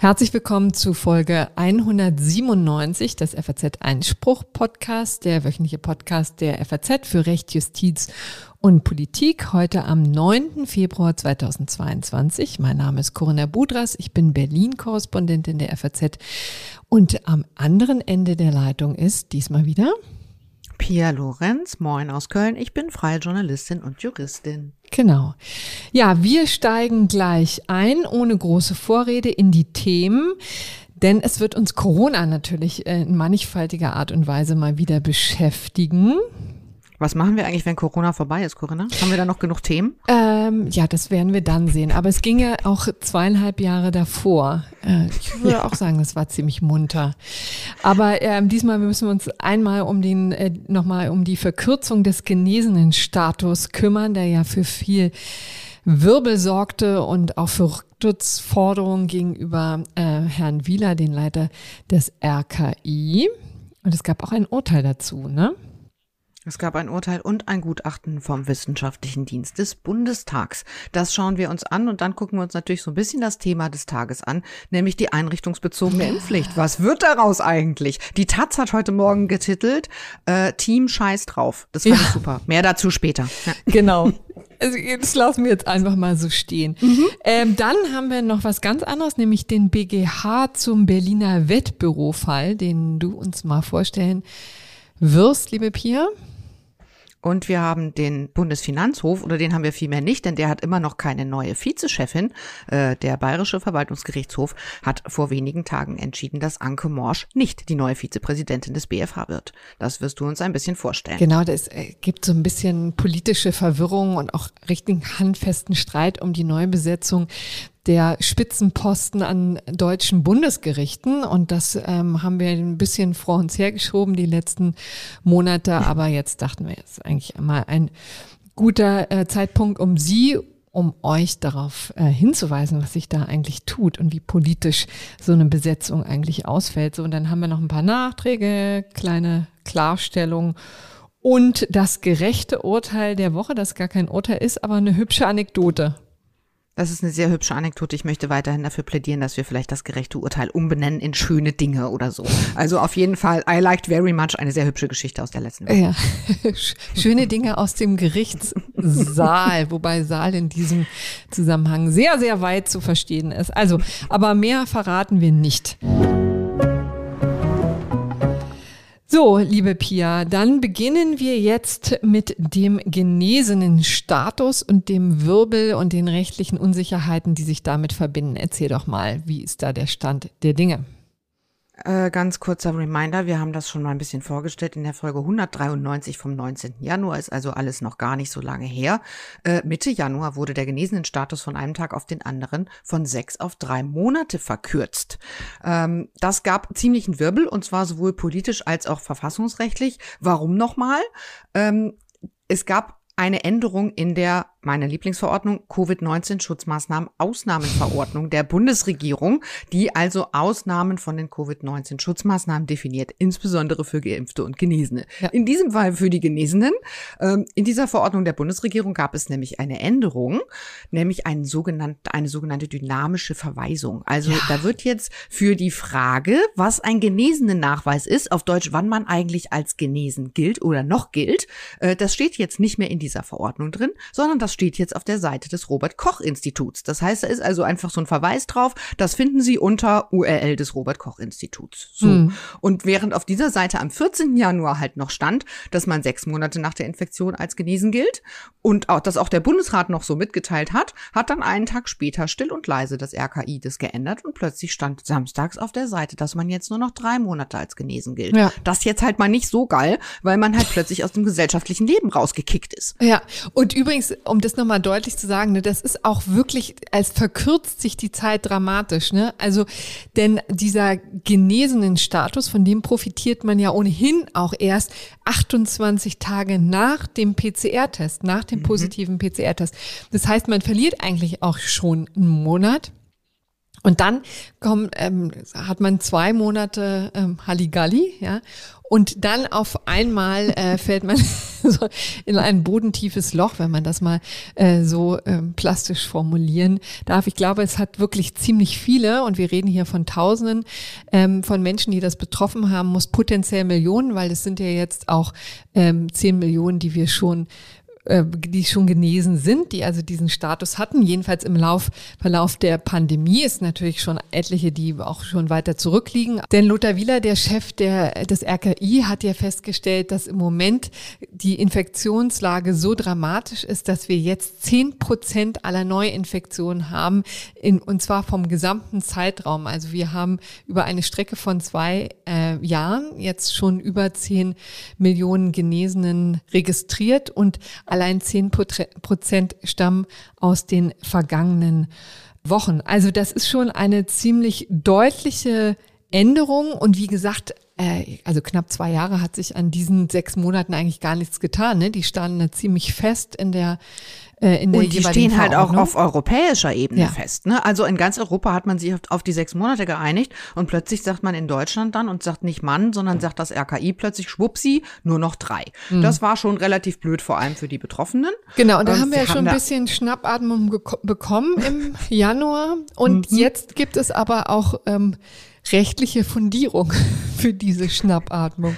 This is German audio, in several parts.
Herzlich willkommen zu Folge 197 des FAZ Einspruch Podcast, der wöchentliche Podcast der FAZ für Recht, Justiz und Politik. Heute am 9. Februar 2022. Mein Name ist Corinna Budras. Ich bin Berlin-Korrespondentin der FAZ. Und am anderen Ende der Leitung ist diesmal wieder Pia Lorenz, moin aus Köln. Ich bin freie Journalistin und Juristin. Genau. Ja, wir steigen gleich ein, ohne große Vorrede, in die Themen. Denn es wird uns Corona natürlich in mannigfaltiger Art und Weise mal wieder beschäftigen. Was machen wir eigentlich, wenn Corona vorbei ist, Corinna? Haben wir da noch genug Themen? Ähm, ja, das werden wir dann sehen. Aber es ging ja auch zweieinhalb Jahre davor. Äh, ich würde auch sagen, das war ziemlich munter. Aber ähm, diesmal müssen wir uns einmal um den äh, nochmal um die Verkürzung des genesenen Status kümmern, der ja für viel Wirbel sorgte und auch für Rücktrittsforderungen gegenüber äh, Herrn Wieler, den Leiter des RKI. Und es gab auch ein Urteil dazu, ne? Es gab ein Urteil und ein Gutachten vom Wissenschaftlichen Dienst des Bundestags. Das schauen wir uns an und dann gucken wir uns natürlich so ein bisschen das Thema des Tages an, nämlich die einrichtungsbezogene Impfpflicht. Was wird daraus eigentlich? Die Taz hat heute Morgen getitelt, äh, Team Scheiß drauf. Das fand ja. ich super. Mehr dazu später. Ja. Genau. Also das lassen wir jetzt einfach mal so stehen. Mhm. Ähm, dann haben wir noch was ganz anderes, nämlich den BGH zum Berliner Wettbürofall, den du uns mal vorstellen wirst, liebe Pia. Und wir haben den Bundesfinanzhof, oder den haben wir vielmehr nicht, denn der hat immer noch keine neue Vizechefin. Äh, der Bayerische Verwaltungsgerichtshof hat vor wenigen Tagen entschieden, dass Anke Morsch nicht die neue Vizepräsidentin des BFH wird. Das wirst du uns ein bisschen vorstellen. Genau, das äh, gibt so ein bisschen politische Verwirrung und auch richtigen handfesten Streit um die Neubesetzung der Spitzenposten an deutschen Bundesgerichten. Und das ähm, haben wir ein bisschen vor uns hergeschoben die letzten Monate. Aber jetzt dachten wir, jetzt eigentlich einmal ein guter äh, Zeitpunkt, um Sie um euch darauf äh, hinzuweisen, was sich da eigentlich tut und wie politisch so eine Besetzung eigentlich ausfällt. So, und dann haben wir noch ein paar Nachträge, kleine Klarstellungen und das gerechte Urteil der Woche, das gar kein Urteil ist, aber eine hübsche Anekdote. Das ist eine sehr hübsche Anekdote. Ich möchte weiterhin dafür plädieren, dass wir vielleicht das gerechte Urteil umbenennen in schöne Dinge oder so. Also auf jeden Fall, I liked very much eine sehr hübsche Geschichte aus der letzten Woche. Ja. Schöne Dinge aus dem Gerichtssaal, wobei Saal in diesem Zusammenhang sehr, sehr weit zu verstehen ist. Also, aber mehr verraten wir nicht. So, liebe Pia, dann beginnen wir jetzt mit dem genesenen Status und dem Wirbel und den rechtlichen Unsicherheiten, die sich damit verbinden. Erzähl doch mal, wie ist da der Stand der Dinge? Äh, ganz kurzer Reminder, wir haben das schon mal ein bisschen vorgestellt in der Folge 193 vom 19. Januar, ist also alles noch gar nicht so lange her. Äh, Mitte Januar wurde der genesenen Status von einem Tag auf den anderen von sechs auf drei Monate verkürzt. Ähm, das gab ziemlichen Wirbel und zwar sowohl politisch als auch verfassungsrechtlich. Warum nochmal? Ähm, es gab eine Änderung in der meine Lieblingsverordnung, Covid-19-Schutzmaßnahmen Ausnahmenverordnung der Bundesregierung, die also Ausnahmen von den Covid-19-Schutzmaßnahmen definiert, insbesondere für Geimpfte und Genesene. Ja. In diesem Fall für die Genesenen. Ähm, in dieser Verordnung der Bundesregierung gab es nämlich eine Änderung, nämlich einen sogenannte, eine sogenannte dynamische Verweisung. Also ja. da wird jetzt für die Frage, was ein Genesenen-Nachweis ist, auf Deutsch, wann man eigentlich als genesen gilt oder noch gilt, äh, das steht jetzt nicht mehr in dieser Verordnung drin, sondern das das steht jetzt auf der Seite des Robert Koch Instituts. Das heißt, da ist also einfach so ein Verweis drauf. Das finden Sie unter URL des Robert Koch Instituts. So. Mhm. Und während auf dieser Seite am 14. Januar halt noch stand, dass man sechs Monate nach der Infektion als genesen gilt und auch, dass auch der Bundesrat noch so mitgeteilt hat, hat dann einen Tag später still und leise das RKI das geändert und plötzlich stand samstags auf der Seite, dass man jetzt nur noch drei Monate als genesen gilt. Ja. Das jetzt halt mal nicht so geil, weil man halt plötzlich aus dem gesellschaftlichen Leben rausgekickt ist. Ja, und übrigens, um das nochmal deutlich zu sagen, ne, das ist auch wirklich, als verkürzt sich die Zeit dramatisch. Ne? Also, denn dieser genesenen Status, von dem profitiert man ja ohnehin auch erst 28 Tage nach dem PCR-Test, nach dem mhm. positiven PCR-Test. Das heißt, man verliert eigentlich auch schon einen Monat. Und dann kommt, ähm, hat man zwei Monate ähm, Halligalli, ja, und dann auf einmal äh, fällt man so in ein bodentiefes Loch, wenn man das mal äh, so ähm, plastisch formulieren darf. Ich glaube, es hat wirklich ziemlich viele, und wir reden hier von Tausenden ähm, von Menschen, die das betroffen haben, muss potenziell Millionen, weil es sind ja jetzt auch ähm, zehn Millionen, die wir schon äh, die schon genesen sind, die also diesen Status hatten. Jedenfalls im Lauf, Verlauf der Pandemie ist natürlich schon etliche, die auch schon weiter zurückliegen. Denn Lothar Wieler, der Chef der, des RKI, hat ja festgestellt, dass im Moment die Infektionslage so dramatisch ist, dass wir jetzt zehn Prozent aller Neuinfektionen haben, in, und zwar vom gesamten Zeitraum. Also wir haben über eine Strecke von zwei äh, Jahren jetzt schon über zehn Millionen Genesenen registriert und allein 10 Prozent stammen aus den vergangenen Wochen. Also das ist schon eine ziemlich deutliche Änderung und wie gesagt, äh, also knapp zwei Jahre hat sich an diesen sechs Monaten eigentlich gar nichts getan. Ne? Die standen da ziemlich fest in der äh, in der Und die stehen halt auch auf europäischer Ebene ja. fest. Ne? Also in ganz Europa hat man sich auf, auf, die sechs Monate geeinigt und plötzlich sagt man in Deutschland dann und sagt nicht Mann, sondern sagt das RKI plötzlich schwuppsi, nur noch drei. Mhm. Das war schon relativ blöd, vor allem für die Betroffenen. Genau, und da und haben wir ja schon ein bisschen Schnappatmung bekommen im Januar. Und mhm. jetzt gibt es aber auch ähm, rechtliche Fundierung für diese Schnappatmung.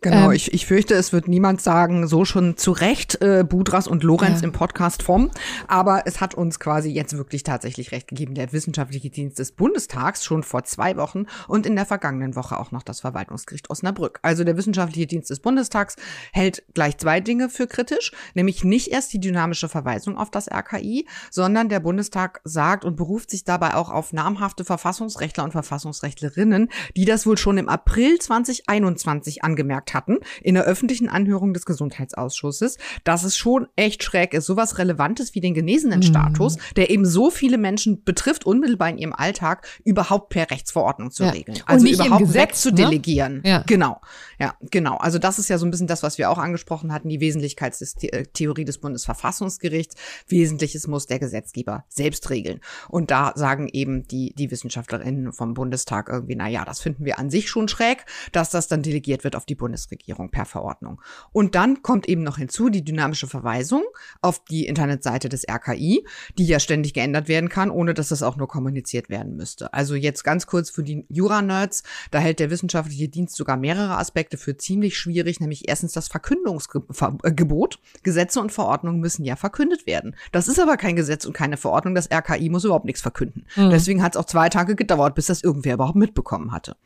Genau, ähm, ich, ich fürchte, es wird niemand sagen, so schon zu Recht, äh, Budras und Lorenz ja. im Podcast vom. Aber es hat uns quasi jetzt wirklich tatsächlich recht gegeben, der Wissenschaftliche Dienst des Bundestags schon vor zwei Wochen und in der vergangenen Woche auch noch das Verwaltungsgericht Osnabrück. Also der Wissenschaftliche Dienst des Bundestags hält gleich zwei Dinge für kritisch, nämlich nicht erst die dynamische Verweisung auf das RKI, sondern der Bundestag sagt und beruft sich dabei auch auf namhafte Verfassungsrechtler und Verfassungsrechtlerinnen, die das wohl schon im April 2021 angemerkt gesagt hatten in der öffentlichen Anhörung des Gesundheitsausschusses, dass es schon echt schräg ist, sowas Relevantes wie den genesenen Status, mhm. der eben so viele Menschen betrifft, unmittelbar in ihrem Alltag, überhaupt per Rechtsverordnung zu ja. regeln. Also überhaupt Gesetz, wegzudelegieren. Ne? Ja. Genau. Ja, genau. Also das ist ja so ein bisschen das, was wir auch angesprochen hatten, die Wesentlichkeitstheorie des Bundesverfassungsgerichts. Wesentliches muss der Gesetzgeber selbst regeln. Und da sagen eben die, die Wissenschaftlerinnen vom Bundestag irgendwie, na ja, das finden wir an sich schon schräg, dass das dann delegiert wird auf die Bundes Bundesregierung per Verordnung. Und dann kommt eben noch hinzu die dynamische Verweisung auf die Internetseite des RKI, die ja ständig geändert werden kann, ohne dass das auch nur kommuniziert werden müsste. Also jetzt ganz kurz für die Jura-Nerds, da hält der wissenschaftliche Dienst sogar mehrere Aspekte für ziemlich schwierig, nämlich erstens das Verkündungsgebot. Gesetze und Verordnungen müssen ja verkündet werden. Das ist aber kein Gesetz und keine Verordnung. Das RKI muss überhaupt nichts verkünden. Mhm. Deswegen hat es auch zwei Tage gedauert, bis das irgendwer überhaupt mitbekommen hatte.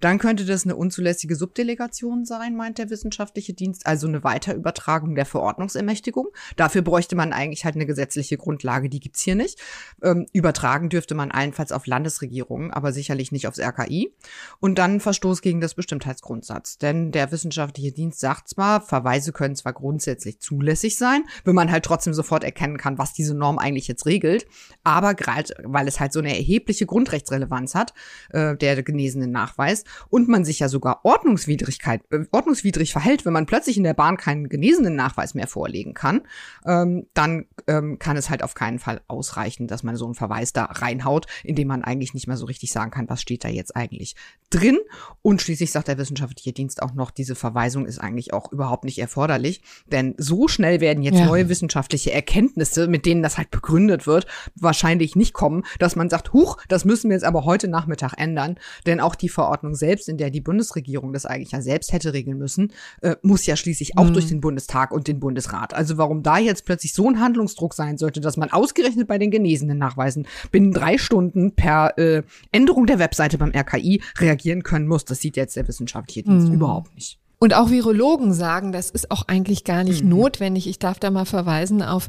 Dann könnte das eine unzulässige Subdelegation sein sein, meint der wissenschaftliche Dienst, also eine Weiterübertragung der Verordnungsermächtigung. Dafür bräuchte man eigentlich halt eine gesetzliche Grundlage, die gibt's hier nicht. Ähm, übertragen dürfte man allenfalls auf Landesregierungen, aber sicherlich nicht aufs RKI. Und dann Verstoß gegen das Bestimmtheitsgrundsatz. Denn der wissenschaftliche Dienst sagt zwar, Verweise können zwar grundsätzlich zulässig sein, wenn man halt trotzdem sofort erkennen kann, was diese Norm eigentlich jetzt regelt, aber gerade weil es halt so eine erhebliche Grundrechtsrelevanz hat, äh, der genesenen Nachweis, und man sich ja sogar Ordnungswidrigkeit, äh, ordnungswidrig verhält, wenn man plötzlich in der Bahn keinen genesenen Nachweis mehr vorlegen kann, ähm, dann ähm, kann es halt auf keinen Fall ausreichen, dass man so einen Verweis da reinhaut, indem man eigentlich nicht mehr so richtig sagen kann, was steht da jetzt eigentlich drin. Und schließlich sagt der wissenschaftliche Dienst auch noch, diese Verweisung ist eigentlich auch überhaupt nicht erforderlich, denn so schnell werden jetzt ja. neue wissenschaftliche Erkenntnisse, mit denen das halt begründet wird, wahrscheinlich nicht kommen, dass man sagt, huch, das müssen wir jetzt aber heute Nachmittag ändern, denn auch die Verordnung selbst, in der die Bundesregierung das eigentlich ja selbst hätte regeln müssen, äh, muss ja schließlich auch mhm. durch den Bundestag und den Bundesrat. Also warum da jetzt plötzlich so ein Handlungsdruck sein sollte, dass man ausgerechnet bei den Genesenen nachweisen, binnen drei Stunden per äh, Änderung der Webseite beim RKI reagieren können muss, das sieht jetzt der wissenschaftliche Dienst mhm. überhaupt nicht. Und auch Virologen sagen, das ist auch eigentlich gar nicht mhm. notwendig. Ich darf da mal verweisen auf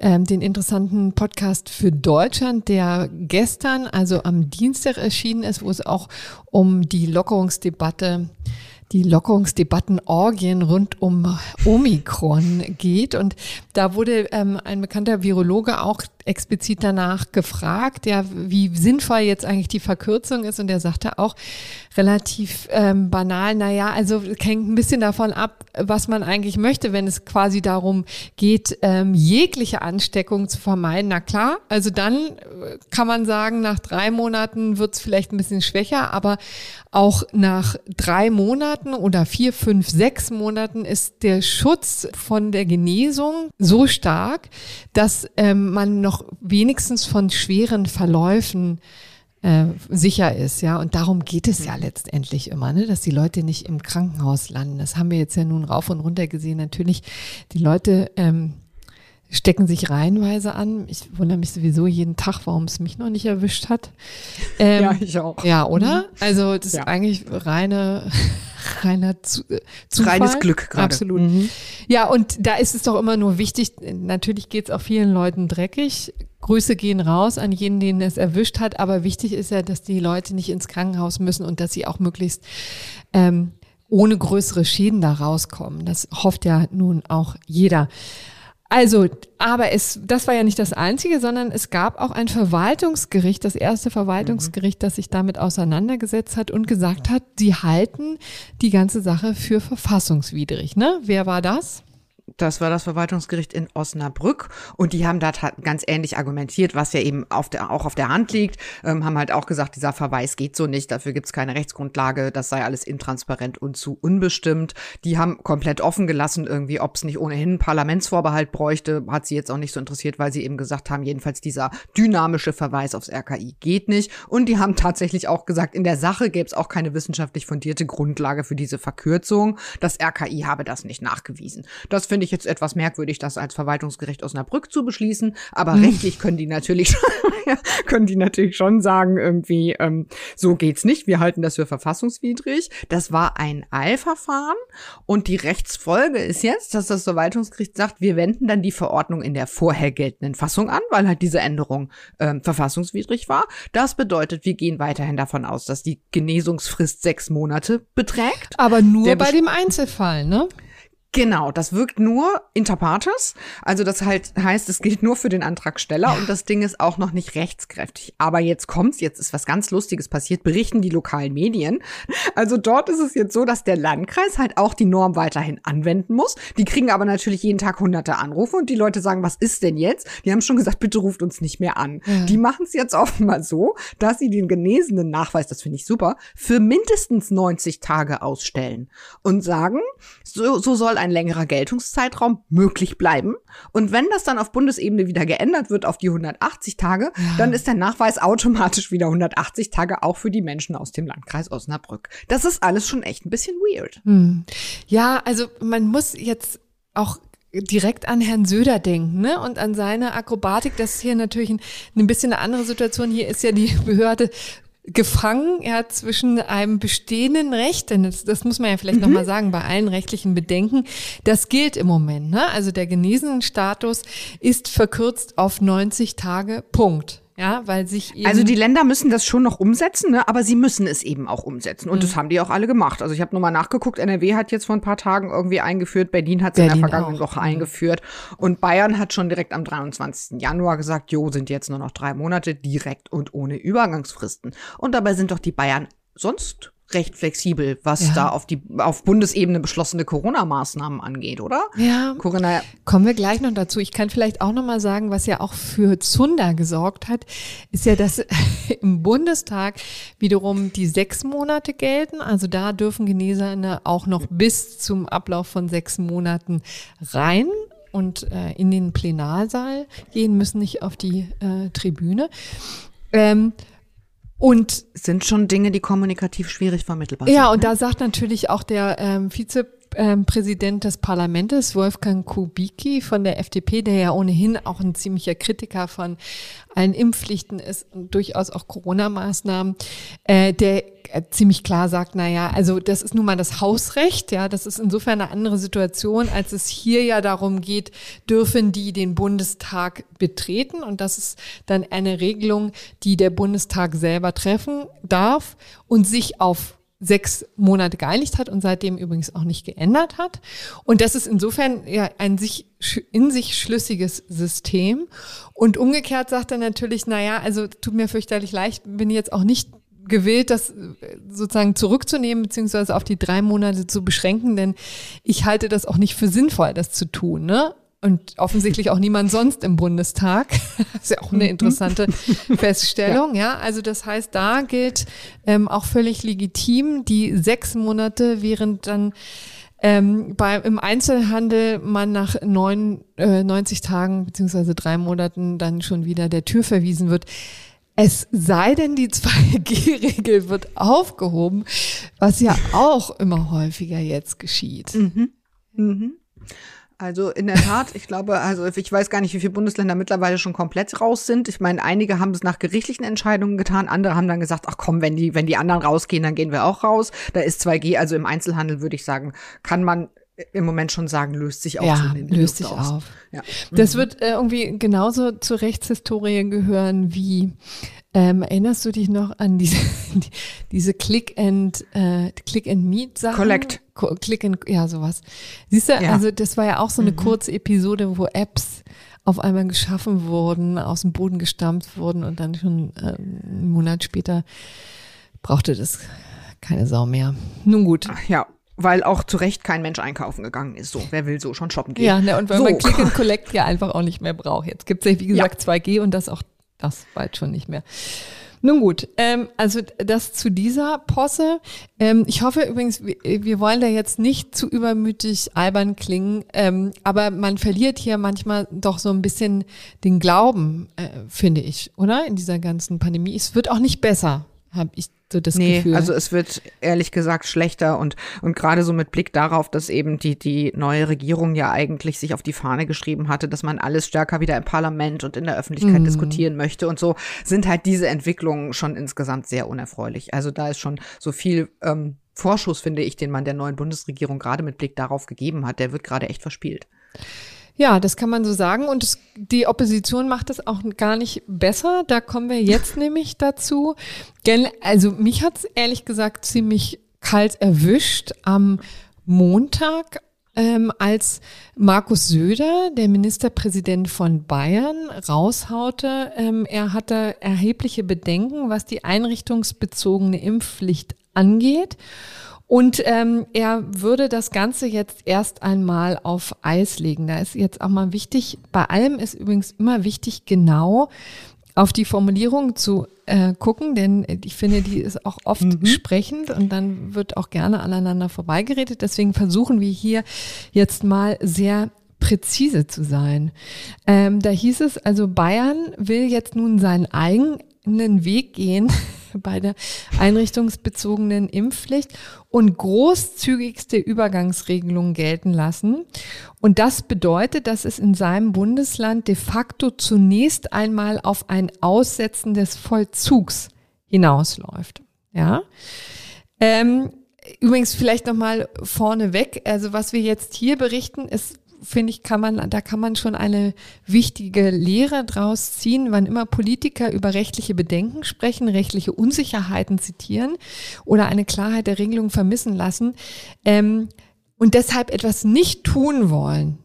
ähm, den interessanten Podcast für Deutschland, der gestern, also am Dienstag erschienen ist, wo es auch um die Lockerungsdebatte die Lockerungsdebattenorgien rund um Omikron geht. Und da wurde ähm, ein bekannter Virologe auch explizit danach gefragt, ja, wie sinnvoll jetzt eigentlich die Verkürzung ist. Und er sagte auch relativ ähm, banal, na ja, also hängt ein bisschen davon ab, was man eigentlich möchte, wenn es quasi darum geht, ähm, jegliche Ansteckung zu vermeiden. Na klar, also dann kann man sagen, nach drei Monaten wird es vielleicht ein bisschen schwächer, aber auch nach drei Monaten oder vier, fünf, sechs Monaten ist der Schutz von der Genesung so stark, dass ähm, man noch wenigstens von schweren Verläufen äh, sicher ist, ja. Und darum geht es ja letztendlich immer, ne? dass die Leute nicht im Krankenhaus landen. Das haben wir jetzt ja nun rauf und runter gesehen. Natürlich, die Leute ähm, stecken sich reihenweise an. Ich wundere mich sowieso jeden Tag, warum es mich noch nicht erwischt hat. Ähm, ja, ich auch. Ja, oder? Mhm. Also das ja. ist eigentlich reine, reiner Zu äh, Zufall. Reines Glück gerade. Absolut. Mhm. Ja, und da ist es doch immer nur wichtig, natürlich geht es auch vielen Leuten dreckig. Grüße gehen raus an jeden, den es erwischt hat, aber wichtig ist ja, dass die Leute nicht ins Krankenhaus müssen und dass sie auch möglichst ähm, ohne größere Schäden da rauskommen. Das hofft ja nun auch jeder. Also, aber es, das war ja nicht das Einzige, sondern es gab auch ein Verwaltungsgericht, das erste Verwaltungsgericht, das sich damit auseinandergesetzt hat und gesagt hat, sie halten die ganze Sache für verfassungswidrig. Ne? Wer war das? Das war das Verwaltungsgericht in Osnabrück und die haben da ganz ähnlich argumentiert, was ja eben auf der, auch auf der Hand liegt, ähm, haben halt auch gesagt, dieser Verweis geht so nicht, dafür gibt es keine Rechtsgrundlage, das sei alles intransparent und zu unbestimmt. Die haben komplett offen gelassen, irgendwie, ob es nicht ohnehin einen Parlamentsvorbehalt bräuchte, hat sie jetzt auch nicht so interessiert, weil sie eben gesagt haben, jedenfalls dieser dynamische Verweis aufs RKI geht nicht. Und die haben tatsächlich auch gesagt, in der Sache gäbe es auch keine wissenschaftlich fundierte Grundlage für diese Verkürzung. Das RKI habe das nicht nachgewiesen. Das finde ich jetzt etwas merkwürdig, das als Verwaltungsgericht Osnabrück zu beschließen, aber hm. rechtlich können die natürlich können die natürlich schon sagen, irgendwie, ähm, so geht's nicht, wir halten das für verfassungswidrig. Das war ein Eilverfahren und die Rechtsfolge ist jetzt, dass das Verwaltungsgericht sagt, wir wenden dann die Verordnung in der vorher geltenden Fassung an, weil halt diese Änderung ähm, verfassungswidrig war. Das bedeutet, wir gehen weiterhin davon aus, dass die Genesungsfrist sechs Monate beträgt. Aber nur bei dem Einzelfall, ne? Genau, das wirkt nur inter partes. Also das halt heißt, es gilt nur für den Antragsteller ja. und das Ding ist auch noch nicht rechtskräftig. Aber jetzt kommt's, jetzt ist was ganz Lustiges passiert, berichten die lokalen Medien. Also dort ist es jetzt so, dass der Landkreis halt auch die Norm weiterhin anwenden muss. Die kriegen aber natürlich jeden Tag hunderte Anrufe und die Leute sagen, was ist denn jetzt? Die haben schon gesagt, bitte ruft uns nicht mehr an. Ja. Die machen es jetzt offenbar so, dass sie den genesenen Nachweis, das finde ich super, für mindestens 90 Tage ausstellen und sagen, so, so soll ein längerer Geltungszeitraum möglich bleiben. Und wenn das dann auf Bundesebene wieder geändert wird auf die 180 Tage, ja. dann ist der Nachweis automatisch wieder 180 Tage auch für die Menschen aus dem Landkreis Osnabrück. Das ist alles schon echt ein bisschen weird. Hm. Ja, also man muss jetzt auch direkt an Herrn Söder denken ne? und an seine Akrobatik. Das ist hier natürlich ein, ein bisschen eine andere Situation. Hier ist ja die Behörde gefangen ja, zwischen einem bestehenden Recht, denn das, das muss man ja vielleicht mhm. nochmal sagen, bei allen rechtlichen Bedenken, das gilt im Moment. Ne? Also der Genesenenstatus ist verkürzt auf 90 Tage, Punkt. Ja, weil sich Also die Länder müssen das schon noch umsetzen, ne? aber sie müssen es eben auch umsetzen. Und mhm. das haben die auch alle gemacht. Also ich habe nochmal nachgeguckt, NRW hat jetzt vor ein paar Tagen irgendwie eingeführt, Berlin hat es in der vergangenen. Woche mhm. eingeführt. Und Bayern hat schon direkt am 23. Januar gesagt, jo, sind jetzt nur noch drei Monate, direkt und ohne Übergangsfristen. Und dabei sind doch die Bayern sonst recht flexibel, was ja. da auf die auf Bundesebene beschlossene Corona-Maßnahmen angeht, oder? Ja. Corinna, kommen wir gleich noch dazu. Ich kann vielleicht auch noch mal sagen, was ja auch für Zunder gesorgt hat, ist ja, dass im Bundestag wiederum die sechs Monate gelten. Also da dürfen Genesene auch noch bis zum Ablauf von sechs Monaten rein und äh, in den Plenarsaal gehen, müssen nicht auf die äh, Tribüne. Ähm, und sind schon Dinge, die kommunikativ schwierig vermittelbar sind. Ja, und ne? da sagt natürlich auch der ähm, Vizepräsident des Parlaments, Wolfgang Kubicki von der FDP, der ja ohnehin auch ein ziemlicher Kritiker von allen Impfpflichten ist und durchaus auch Corona-Maßnahmen, äh, der äh, ziemlich klar sagt, na ja, also das ist nun mal das Hausrecht, ja, das ist insofern eine andere Situation, als es hier ja darum geht, dürfen die den Bundestag betreten? Und das ist dann eine Regelung, die der Bundestag selber treffen darf und sich auf sechs Monate geeinigt hat und seitdem übrigens auch nicht geändert hat. Und das ist insofern ja ein sich, in sich schlüssiges System. Und umgekehrt sagt er natürlich, na ja, also tut mir fürchterlich leicht, bin jetzt auch nicht gewillt, das äh, sozusagen zurückzunehmen, beziehungsweise auf die drei Monate zu beschränken, denn ich halte das auch nicht für sinnvoll, das zu tun. Ne? Und offensichtlich auch niemand sonst im Bundestag. Das ist ja auch eine interessante Feststellung, ja. ja. Also das heißt, da gilt ähm, auch völlig legitim die sechs Monate, während dann ähm, bei, im Einzelhandel man nach neun, äh, 90 Tagen beziehungsweise drei Monaten dann schon wieder der Tür verwiesen wird. Es sei denn, die 2G-Regel wird aufgehoben, was ja auch immer häufiger jetzt geschieht. Mhm. Mhm. Also in der Tat, ich glaube, also ich weiß gar nicht, wie viele Bundesländer mittlerweile schon komplett raus sind. Ich meine, einige haben es nach gerichtlichen Entscheidungen getan, andere haben dann gesagt, ach komm, wenn die, wenn die anderen rausgehen, dann gehen wir auch raus. Da ist 2G, also im Einzelhandel würde ich sagen, kann man im Moment schon sagen, löst sich auch ja, löst sich aus. auf. Ja. Das mhm. wird äh, irgendwie genauso zur Rechtshistorie gehören wie ähm, erinnerst du dich noch an diese, diese Click and äh, Click and Meet Sachen? Collect. Click and ja sowas. Siehst du, ja. also das war ja auch so eine mhm. kurze Episode, wo Apps auf einmal geschaffen wurden, aus dem Boden gestampft wurden und dann schon äh, einen Monat später brauchte das keine Sau mehr. Nun gut. Ja, weil auch zu Recht kein Mensch einkaufen gegangen ist. So, wer will so schon shoppen gehen? Ja, ne, und weil so. man Click and Collect ja einfach auch nicht mehr braucht. Jetzt gibt es ja, wie gesagt, ja. 2G und das auch das bald schon nicht mehr. Nun gut, ähm, also das zu dieser Posse. Ähm, ich hoffe übrigens, wir, wir, wollen da jetzt nicht zu übermütig albern klingen, ähm, aber man verliert hier manchmal doch so ein bisschen den Glauben, äh, finde ich, oder? In dieser ganzen Pandemie. Es wird auch nicht besser, habe ich so das nee, Gefühl. Also es wird ehrlich gesagt schlechter und, und gerade so mit Blick darauf, dass eben die, die neue Regierung ja eigentlich sich auf die Fahne geschrieben hatte, dass man alles stärker wieder im Parlament und in der Öffentlichkeit mhm. diskutieren möchte und so, sind halt diese Entwicklungen schon insgesamt sehr unerfreulich. Also da ist schon so viel ähm, Vorschuss, finde ich, den man der neuen Bundesregierung gerade mit Blick darauf gegeben hat, der wird gerade echt verspielt. Ja, das kann man so sagen. Und es, die Opposition macht das auch gar nicht besser. Da kommen wir jetzt nämlich dazu. Also mich hat es ehrlich gesagt ziemlich kalt erwischt am Montag, ähm, als Markus Söder, der Ministerpräsident von Bayern, raushaute. Ähm, er hatte erhebliche Bedenken, was die einrichtungsbezogene Impfpflicht angeht. Und ähm, er würde das Ganze jetzt erst einmal auf Eis legen. Da ist jetzt auch mal wichtig, bei allem ist übrigens immer wichtig, genau auf die Formulierung zu äh, gucken, denn ich finde, die ist auch oft mhm. sprechend und dann wird auch gerne aneinander vorbeigeredet. Deswegen versuchen wir hier jetzt mal sehr präzise zu sein. Ähm, da hieß es also, Bayern will jetzt nun seinen eigenen Weg gehen bei der einrichtungsbezogenen Impfpflicht und großzügigste Übergangsregelungen gelten lassen. Und das bedeutet, dass es in seinem Bundesland de facto zunächst einmal auf ein Aussetzen des Vollzugs hinausläuft. Ja. Ähm, Übrigens vielleicht nochmal vorneweg, also was wir jetzt hier berichten, ist finde ich, kann man, da kann man schon eine wichtige Lehre draus ziehen, wann immer Politiker über rechtliche Bedenken sprechen, rechtliche Unsicherheiten zitieren oder eine Klarheit der Regelung vermissen lassen ähm, und deshalb etwas nicht tun wollen,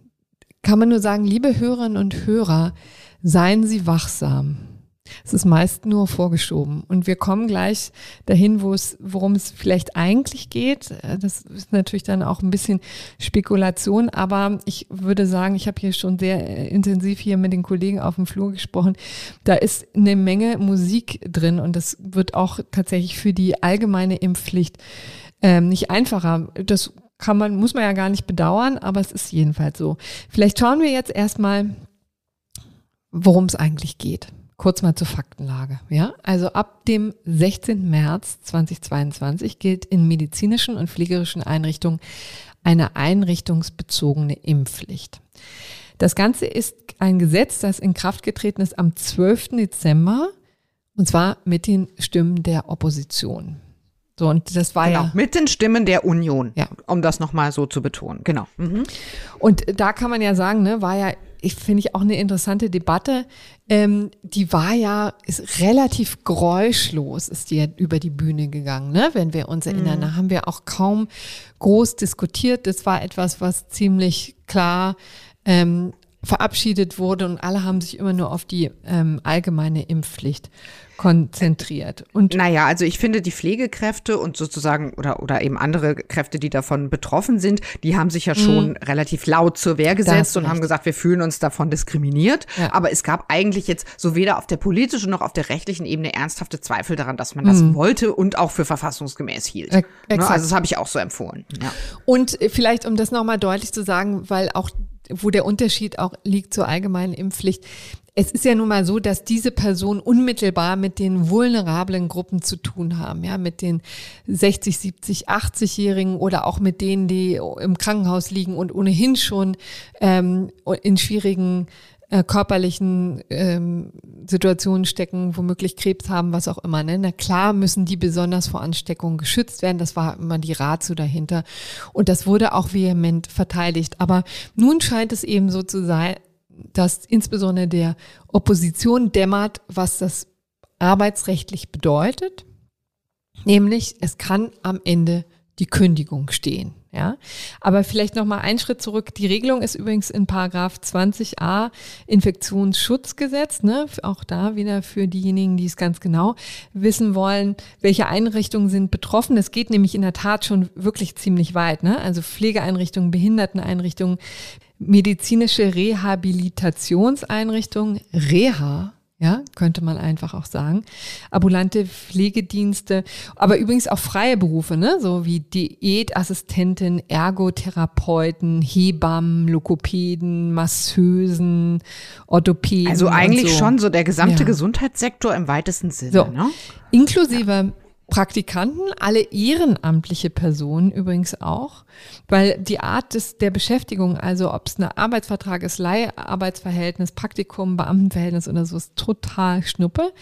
kann man nur sagen, liebe Hörerinnen und Hörer, seien Sie wachsam. Es ist meist nur vorgeschoben. Und wir kommen gleich dahin, wo es, worum es vielleicht eigentlich geht. Äh, das ist natürlich dann auch ein bisschen Spekulation, aber ich würde sagen, ich habe hier schon sehr äh, intensiv hier mit den Kollegen auf dem Flur gesprochen. Da ist eine Menge Musik drin und das wird auch tatsächlich für die allgemeine Impfpflicht ähm, nicht einfacher. Das kann man, muss man ja gar nicht bedauern, aber es ist jedenfalls so. Vielleicht schauen wir jetzt erstmal, worum es eigentlich geht. Kurz mal zur Faktenlage. Ja, also ab dem 16. März 2022 gilt in medizinischen und pflegerischen Einrichtungen eine einrichtungsbezogene Impfpflicht. Das Ganze ist ein Gesetz, das in Kraft getreten ist am 12. Dezember und zwar mit den Stimmen der Opposition. So, und das war genau, ja. Mit den Stimmen der Union, ja. um das nochmal so zu betonen. Genau. Mhm. Und da kann man ja sagen, ne, war ja ich finde ich auch eine interessante Debatte. Ähm, die war ja ist relativ geräuschlos, ist die ja über die Bühne gegangen, ne? wenn wir uns erinnern. Mhm. Da haben wir auch kaum groß diskutiert. Das war etwas, was ziemlich klar ähm, verabschiedet wurde und alle haben sich immer nur auf die ähm, allgemeine Impfpflicht konzentriert. Und naja, also ich finde, die Pflegekräfte und sozusagen oder, oder eben andere Kräfte, die davon betroffen sind, die haben sich ja mhm. schon mh. relativ laut zur Wehr gesetzt und haben gesagt, wir fühlen uns davon diskriminiert. Ja. Aber es gab eigentlich jetzt so weder auf der politischen noch auf der rechtlichen Ebene ernsthafte Zweifel daran, dass man das mhm. wollte und auch für verfassungsgemäß hielt. E also das habe ich auch so empfohlen. Ja. Und vielleicht, um das nochmal deutlich zu sagen, weil auch wo der Unterschied auch liegt zur allgemeinen Impfpflicht es ist ja nun mal so, dass diese Personen unmittelbar mit den vulnerablen Gruppen zu tun haben, ja, mit den 60, 70, 80-Jährigen oder auch mit denen, die im Krankenhaus liegen und ohnehin schon ähm, in schwierigen äh, körperlichen ähm, Situationen stecken, womöglich Krebs haben, was auch immer. Ne? Na klar müssen die besonders vor Ansteckungen geschützt werden. Das war immer die Ratio dahinter. Und das wurde auch vehement verteidigt. Aber nun scheint es eben so zu sein, dass insbesondere der Opposition dämmert, was das arbeitsrechtlich bedeutet. Nämlich, es kann am Ende die Kündigung stehen. Ja, aber vielleicht noch mal einen Schritt zurück. Die Regelung ist übrigens in Paragraph 20a Infektionsschutzgesetz. Ne? Auch da wieder für diejenigen, die es ganz genau wissen wollen, welche Einrichtungen sind betroffen. Es geht nämlich in der Tat schon wirklich ziemlich weit. Ne? Also Pflegeeinrichtungen, Behinderteneinrichtungen, medizinische Rehabilitationseinrichtungen, Reha, ja, könnte man einfach auch sagen. Ambulante Pflegedienste, aber übrigens auch freie Berufe, ne, so wie Diätassistentin, Ergotherapeuten, Hebammen, Lokopäden, Masseusen, Orthopäden. Also eigentlich so. schon so der gesamte ja. Gesundheitssektor im weitesten Sinne, so. ne? Inklusive. Praktikanten, alle ehrenamtliche Personen übrigens auch, weil die Art des, der Beschäftigung, also ob es ein Arbeitsvertrag ist, Leiharbeitsverhältnis, Praktikum, Beamtenverhältnis oder so, ist total schnuppe.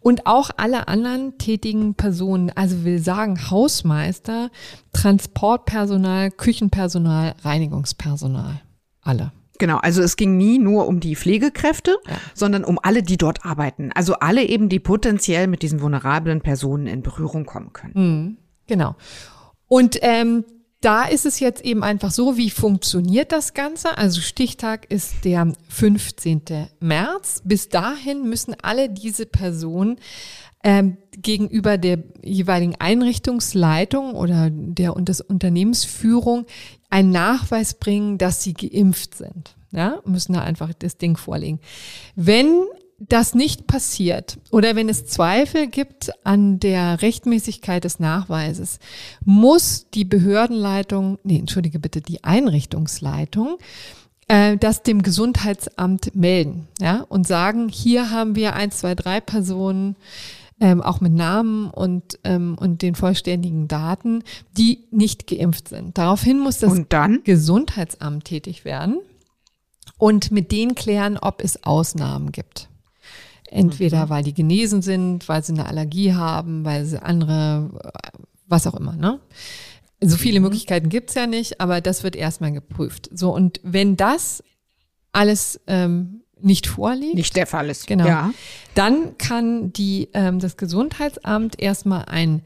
Und auch alle anderen tätigen Personen, also will sagen Hausmeister, Transportpersonal, Küchenpersonal, Reinigungspersonal, alle. Genau, also es ging nie nur um die Pflegekräfte, ja. sondern um alle, die dort arbeiten. Also alle eben, die potenziell mit diesen vulnerablen Personen in Berührung kommen können. Mhm, genau. Und ähm, da ist es jetzt eben einfach so, wie funktioniert das Ganze? Also Stichtag ist der 15. März. Bis dahin müssen alle diese Personen ähm, gegenüber der jeweiligen Einrichtungsleitung oder der und des Unternehmensführung einen Nachweis bringen, dass sie geimpft sind. Ja, müssen da einfach das Ding vorlegen. Wenn das nicht passiert oder wenn es Zweifel gibt an der Rechtmäßigkeit des Nachweises, muss die Behördenleitung, nee, entschuldige bitte, die Einrichtungsleitung äh, das dem Gesundheitsamt melden, ja, und sagen, hier haben wir eins, zwei, drei Personen, ähm, auch mit Namen und, ähm, und den vollständigen Daten, die nicht geimpft sind. Daraufhin muss das Gesundheitsamt tätig werden und mit denen klären, ob es Ausnahmen gibt. Entweder mhm. weil die genesen sind, weil sie eine Allergie haben, weil sie andere, was auch immer, ne? So viele mhm. Möglichkeiten gibt's ja nicht, aber das wird erstmal geprüft. So, und wenn das alles ähm, nicht vorliegt. Nicht der Fall ist. Genau. Ja. Dann kann die, ähm, das Gesundheitsamt erstmal ein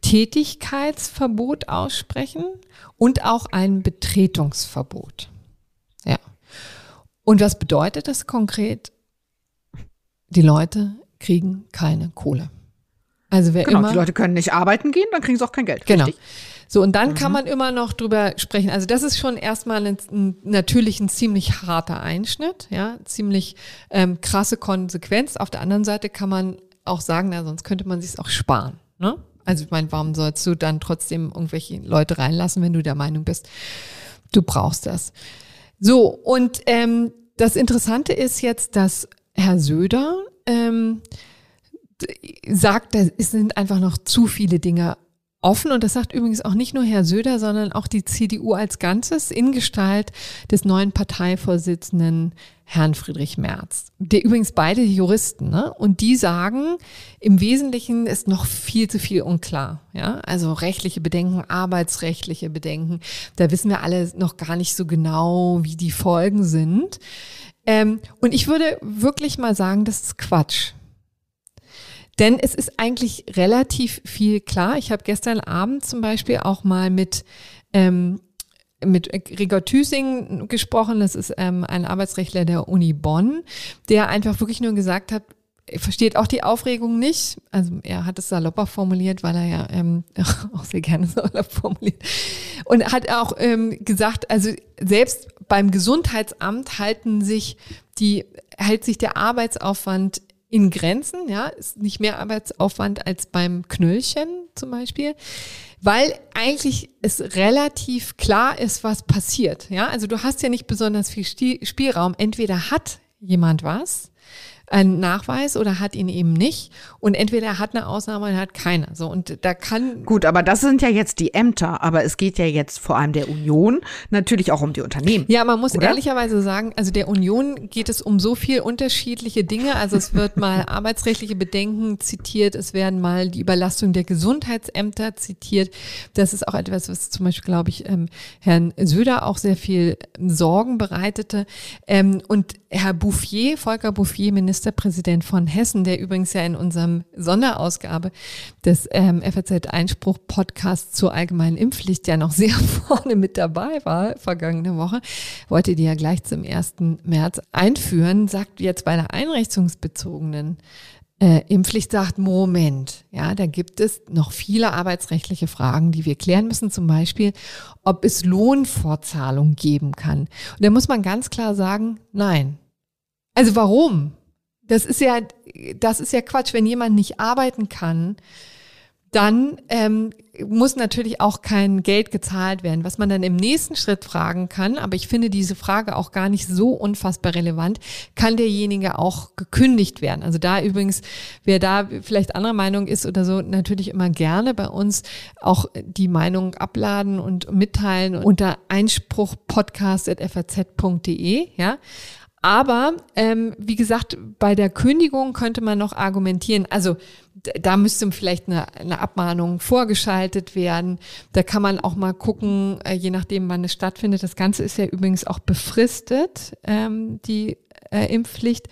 Tätigkeitsverbot aussprechen und auch ein Betretungsverbot. Ja. Und was bedeutet das konkret? Die Leute kriegen keine Kohle. Also wer genau, immer, die Leute können nicht arbeiten gehen, dann kriegen sie auch kein Geld. Genau. Richtig? So, und dann mhm. kann man immer noch drüber sprechen. Also das ist schon erstmal ein, ein, natürlich ein ziemlich harter Einschnitt, ja, ziemlich ähm, krasse Konsequenz. Auf der anderen Seite kann man auch sagen, na, sonst könnte man sich auch sparen. Ne? Also ich meine, warum sollst du dann trotzdem irgendwelche Leute reinlassen, wenn du der Meinung bist, du brauchst das. So, und ähm, das Interessante ist jetzt, dass Herr Söder ähm, sagt, es sind einfach noch zu viele Dinge offen und das sagt übrigens auch nicht nur Herr Söder, sondern auch die CDU als Ganzes in Gestalt des neuen Parteivorsitzenden Herrn Friedrich Merz. Der übrigens beide Juristen, ne? Und die sagen, im Wesentlichen ist noch viel zu viel unklar. Ja, also rechtliche Bedenken, arbeitsrechtliche Bedenken. Da wissen wir alle noch gar nicht so genau, wie die Folgen sind. Ähm, und ich würde wirklich mal sagen, das ist Quatsch. Denn es ist eigentlich relativ viel klar. Ich habe gestern Abend zum Beispiel auch mal mit ähm, mit Gregor Thüsing gesprochen, das ist ähm, ein Arbeitsrechtler der Uni Bonn, der einfach wirklich nur gesagt hat, er versteht auch die Aufregung nicht. Also er hat es salopper formuliert, weil er ja ähm, auch sehr gerne salopp formuliert. Und hat auch ähm, gesagt, also selbst beim Gesundheitsamt halten sich die, hält sich der Arbeitsaufwand in Grenzen, ja, ist nicht mehr Arbeitsaufwand als beim Knöllchen zum Beispiel, weil eigentlich es relativ klar ist, was passiert, ja. Also du hast ja nicht besonders viel Spielraum. Entweder hat jemand was einen Nachweis oder hat ihn eben nicht. Und entweder er hat eine Ausnahme oder er hat keine. So, und da kann. Gut, aber das sind ja jetzt die Ämter, aber es geht ja jetzt vor allem der Union natürlich auch um die Unternehmen. Ja, man muss oder? ehrlicherweise sagen, also der Union geht es um so viel unterschiedliche Dinge. Also es wird mal arbeitsrechtliche Bedenken zitiert, es werden mal die Überlastung der Gesundheitsämter zitiert. Das ist auch etwas, was zum Beispiel, glaube ich, ähm, Herrn Söder auch sehr viel Sorgen bereitete. Ähm, und Herr Bouffier, Volker Bouffier, Ministerpräsident von Hessen, der übrigens ja in unserem Sonderausgabe des ähm, FAZ-Einspruch-Podcasts zur allgemeinen Impfpflicht ja noch sehr vorne mit dabei war, vergangene Woche, wollte die ja gleich zum 1. März einführen, sagt jetzt bei der einrichtungsbezogenen äh, Impfpflicht sagt, Moment, ja, da gibt es noch viele arbeitsrechtliche Fragen, die wir klären müssen, zum Beispiel, ob es Lohnfortzahlung geben kann. Und da muss man ganz klar sagen, nein. Also warum? Das ist ja, das ist ja Quatsch, wenn jemand nicht arbeiten kann, dann ähm, muss natürlich auch kein Geld gezahlt werden. Was man dann im nächsten Schritt fragen kann, aber ich finde diese Frage auch gar nicht so unfassbar relevant, kann derjenige auch gekündigt werden? Also da übrigens, wer da vielleicht anderer Meinung ist oder so, natürlich immer gerne bei uns auch die Meinung abladen und mitteilen unter einspruchpodcast.faz.de, ja. Aber ähm, wie gesagt, bei der Kündigung könnte man noch argumentieren. Also da müsste vielleicht eine, eine Abmahnung vorgeschaltet werden. Da kann man auch mal gucken, äh, je nachdem, wann es stattfindet. Das Ganze ist ja übrigens auch befristet, ähm, die äh, Impfpflicht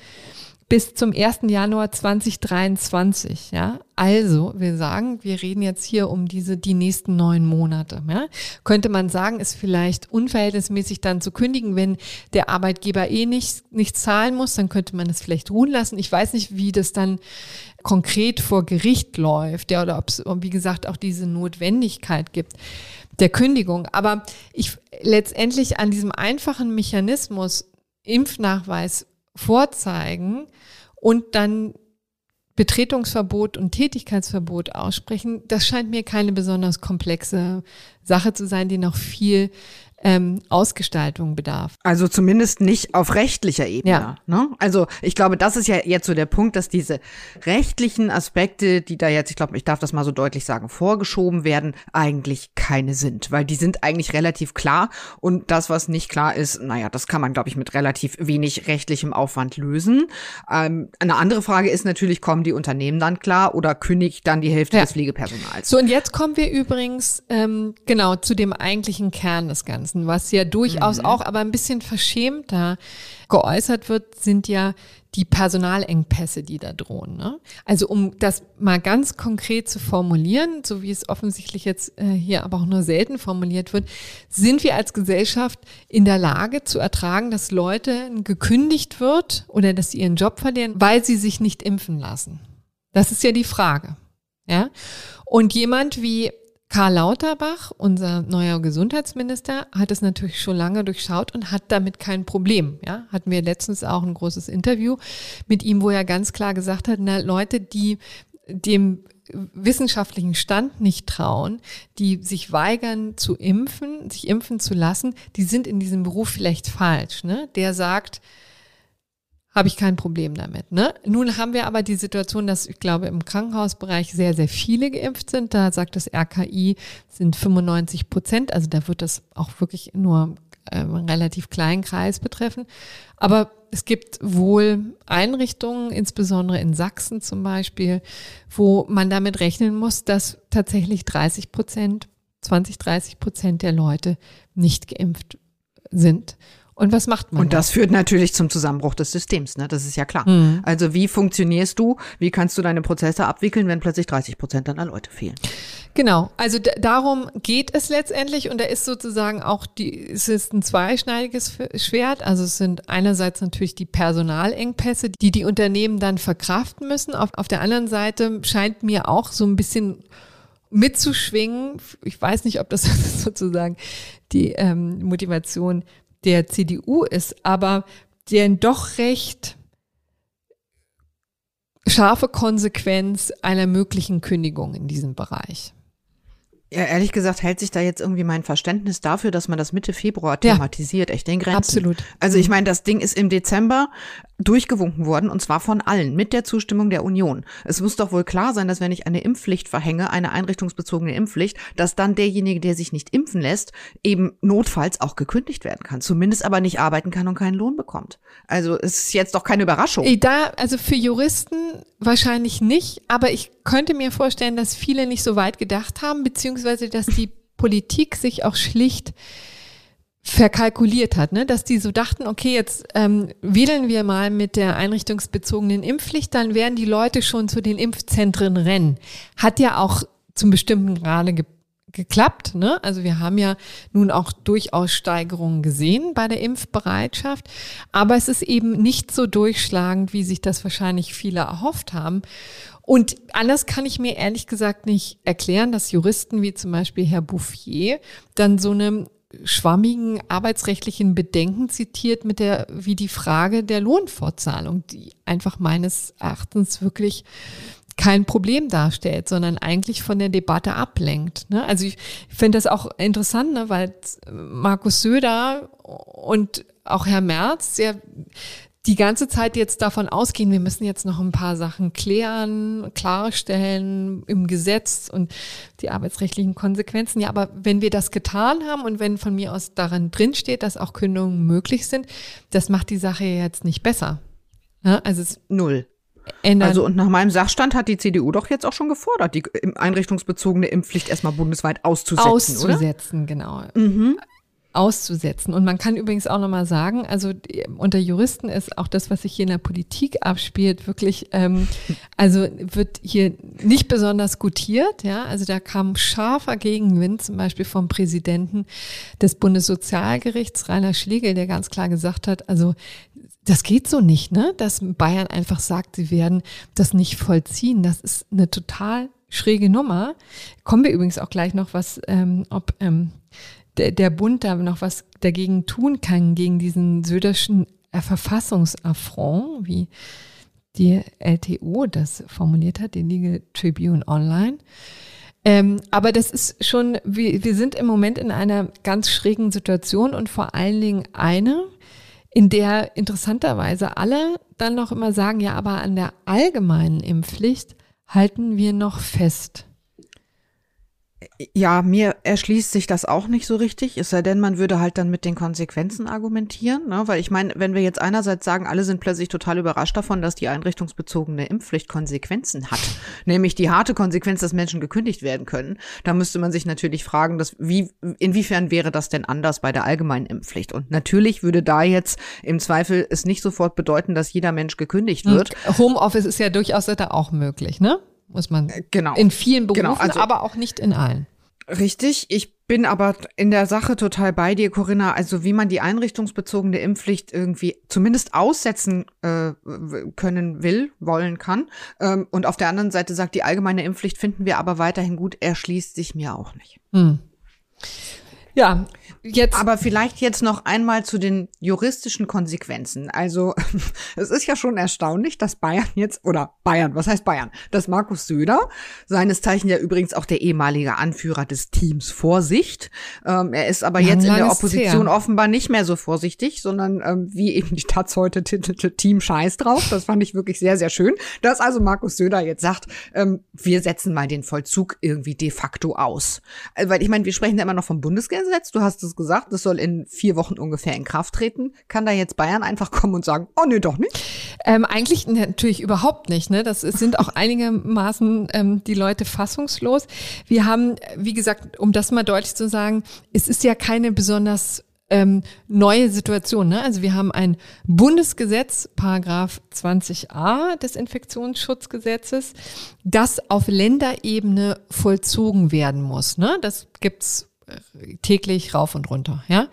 bis zum 1. Januar 2023. Ja, also wir sagen, wir reden jetzt hier um diese die nächsten neun Monate. Ja? Könnte man sagen, ist vielleicht unverhältnismäßig dann zu kündigen, wenn der Arbeitgeber eh nicht nicht zahlen muss, dann könnte man es vielleicht ruhen lassen. Ich weiß nicht, wie das dann konkret vor Gericht läuft, ja, oder ob es wie gesagt auch diese Notwendigkeit gibt der Kündigung. Aber ich letztendlich an diesem einfachen Mechanismus Impfnachweis vorzeigen und dann Betretungsverbot und Tätigkeitsverbot aussprechen, das scheint mir keine besonders komplexe Sache zu sein, die noch viel ähm, Ausgestaltung bedarf. Also zumindest nicht auf rechtlicher Ebene. Ja. Ne? Also ich glaube, das ist ja jetzt so der Punkt, dass diese rechtlichen Aspekte, die da jetzt, ich glaube, ich darf das mal so deutlich sagen, vorgeschoben werden, eigentlich keine sind, weil die sind eigentlich relativ klar und das, was nicht klar ist, naja, das kann man, glaube ich, mit relativ wenig rechtlichem Aufwand lösen. Ähm, eine andere Frage ist natürlich, kommen die Unternehmen dann klar oder kündigt dann die Hälfte ja. des Pflegepersonals? So, und jetzt kommen wir übrigens ähm, genau zu dem eigentlichen Kern des Ganzen. Ganzen, was ja durchaus mhm. auch aber ein bisschen verschämter geäußert wird, sind ja die Personalengpässe, die da drohen. Ne? Also um das mal ganz konkret zu formulieren, so wie es offensichtlich jetzt äh, hier aber auch nur selten formuliert wird, sind wir als Gesellschaft in der Lage zu ertragen, dass Leute gekündigt wird oder dass sie ihren Job verlieren, weil sie sich nicht impfen lassen. Das ist ja die Frage. Ja? Und jemand wie Karl Lauterbach, unser neuer Gesundheitsminister, hat es natürlich schon lange durchschaut und hat damit kein Problem. Ja, hatten wir letztens auch ein großes Interview mit ihm, wo er ganz klar gesagt hat, na, Leute, die dem wissenschaftlichen Stand nicht trauen, die sich weigern zu impfen, sich impfen zu lassen, die sind in diesem Beruf vielleicht falsch. Ne? Der sagt, habe ich kein Problem damit. Ne? Nun haben wir aber die Situation, dass ich glaube, im Krankenhausbereich sehr, sehr viele geimpft sind. Da sagt das RKI, sind 95 Prozent. Also da wird das auch wirklich nur einen relativ kleinen Kreis betreffen. Aber es gibt wohl Einrichtungen, insbesondere in Sachsen zum Beispiel, wo man damit rechnen muss, dass tatsächlich 30 Prozent, 20, 30 Prozent der Leute nicht geimpft sind. Und was macht man? Und das da? führt natürlich zum Zusammenbruch des Systems, ne? Das ist ja klar. Mhm. Also wie funktionierst du? Wie kannst du deine Prozesse abwickeln, wenn plötzlich 30 Prozent deiner Leute fehlen? Genau. Also darum geht es letztendlich und da ist sozusagen auch die, es ist ein zweischneidiges Schwert. Also es sind einerseits natürlich die Personalengpässe, die die Unternehmen dann verkraften müssen. Auf, auf der anderen Seite scheint mir auch so ein bisschen mitzuschwingen. Ich weiß nicht, ob das sozusagen die ähm, Motivation der CDU ist, aber deren doch recht scharfe Konsequenz einer möglichen Kündigung in diesem Bereich. Ja, ehrlich gesagt hält sich da jetzt irgendwie mein Verständnis dafür, dass man das Mitte Februar thematisiert, ja, echt den Grenzen. Absolut. Also ich meine, das Ding ist im Dezember durchgewunken worden und zwar von allen mit der Zustimmung der Union. Es muss doch wohl klar sein, dass wenn ich eine Impfpflicht verhänge, eine einrichtungsbezogene Impfpflicht, dass dann derjenige, der sich nicht impfen lässt, eben notfalls auch gekündigt werden kann, zumindest aber nicht arbeiten kann und keinen Lohn bekommt. Also es ist jetzt doch keine Überraschung. Da, also für Juristen wahrscheinlich nicht, aber ich könnte mir vorstellen, dass viele nicht so weit gedacht haben, beziehungsweise dass die Politik sich auch schlicht verkalkuliert hat, ne? dass die so dachten, okay, jetzt ähm, wählen wir mal mit der einrichtungsbezogenen Impfpflicht, dann werden die Leute schon zu den Impfzentren rennen. Hat ja auch zum bestimmten Grade ge geklappt. Ne? Also wir haben ja nun auch durchaus Steigerungen gesehen bei der Impfbereitschaft, aber es ist eben nicht so durchschlagend, wie sich das wahrscheinlich viele erhofft haben. Und anders kann ich mir ehrlich gesagt nicht erklären, dass Juristen wie zum Beispiel Herr Bouffier dann so eine schwammigen arbeitsrechtlichen Bedenken zitiert mit der, wie die Frage der Lohnfortzahlung, die einfach meines Erachtens wirklich kein Problem darstellt, sondern eigentlich von der Debatte ablenkt. Ne? Also ich finde das auch interessant, ne, weil Markus Söder und auch Herr Merz sehr die ganze Zeit jetzt davon ausgehen, wir müssen jetzt noch ein paar Sachen klären, klarstellen im Gesetz und die arbeitsrechtlichen Konsequenzen. Ja, aber wenn wir das getan haben und wenn von mir aus darin drinsteht, dass auch Kündigungen möglich sind, das macht die Sache jetzt nicht besser. Ja, also es null. Ändern. Also und nach meinem Sachstand hat die CDU doch jetzt auch schon gefordert, die einrichtungsbezogene Impfpflicht erstmal bundesweit auszusetzen, auszusetzen, oder? genau. Mhm auszusetzen. Und man kann übrigens auch nochmal sagen, also unter Juristen ist auch das, was sich hier in der Politik abspielt, wirklich, ähm, also wird hier nicht besonders gutiert. Ja, also da kam scharfer Gegenwind, zum Beispiel vom Präsidenten des Bundessozialgerichts, Rainer Schlegel, der ganz klar gesagt hat, also das geht so nicht, ne? Dass Bayern einfach sagt, sie werden das nicht vollziehen. Das ist eine total schräge Nummer. Kommen wir übrigens auch gleich noch, was, ähm, ob ähm, der, der Bund da noch was dagegen tun kann, gegen diesen söderschen Verfassungsaffront, wie die LTO das formuliert hat, die Legal Tribune Online. Ähm, aber das ist schon, wir, wir sind im Moment in einer ganz schrägen Situation und vor allen Dingen eine, in der interessanterweise alle dann noch immer sagen, ja, aber an der allgemeinen Impfpflicht halten wir noch fest. Ja, mir erschließt sich das auch nicht so richtig, es sei denn, man würde halt dann mit den Konsequenzen argumentieren, ne? weil ich meine, wenn wir jetzt einerseits sagen, alle sind plötzlich total überrascht davon, dass die einrichtungsbezogene Impfpflicht Konsequenzen hat, nämlich die harte Konsequenz, dass Menschen gekündigt werden können, da müsste man sich natürlich fragen, dass wie, inwiefern wäre das denn anders bei der allgemeinen Impfpflicht? Und natürlich würde da jetzt im Zweifel es nicht sofort bedeuten, dass jeder Mensch gekündigt wird. Homeoffice ist ja durchaus da auch möglich, ne? Muss man äh, genau. in vielen genau, Berufen, genau, also, aber auch nicht in allen. Richtig, ich bin aber in der Sache total bei dir, Corinna. Also wie man die einrichtungsbezogene Impfpflicht irgendwie zumindest aussetzen äh, können will, wollen kann. Ähm, und auf der anderen Seite sagt, die allgemeine Impfpflicht finden wir aber weiterhin gut, erschließt sich mir auch nicht. Hm. Ja, jetzt. Aber vielleicht jetzt noch einmal zu den juristischen Konsequenzen. Also, es ist ja schon erstaunlich, dass Bayern jetzt, oder Bayern, was heißt Bayern? Dass Markus Söder, seines Zeichen ja übrigens auch der ehemalige Anführer des Teams Vorsicht, ähm, er ist aber ja, jetzt in der Opposition offenbar nicht mehr so vorsichtig, sondern ähm, wie eben die Taz heute titelte Team Scheiß drauf. Das fand ich wirklich sehr, sehr schön. Dass also Markus Söder jetzt sagt, ähm, wir setzen mal den Vollzug irgendwie de facto aus. Also, weil ich meine, wir sprechen ja immer noch vom Bundesgesetz Gesetz, du hast es gesagt, das soll in vier Wochen ungefähr in Kraft treten. Kann da jetzt Bayern einfach kommen und sagen, oh nee, doch nicht? Ähm, eigentlich natürlich überhaupt nicht. Ne? Das sind auch einigermaßen ähm, die Leute fassungslos. Wir haben, wie gesagt, um das mal deutlich zu sagen, es ist ja keine besonders ähm, neue Situation. Ne? Also wir haben ein Bundesgesetz, Paragraph 20a des Infektionsschutzgesetzes, das auf Länderebene vollzogen werden muss. Ne? Das äh, täglich rauf und runter. Ja.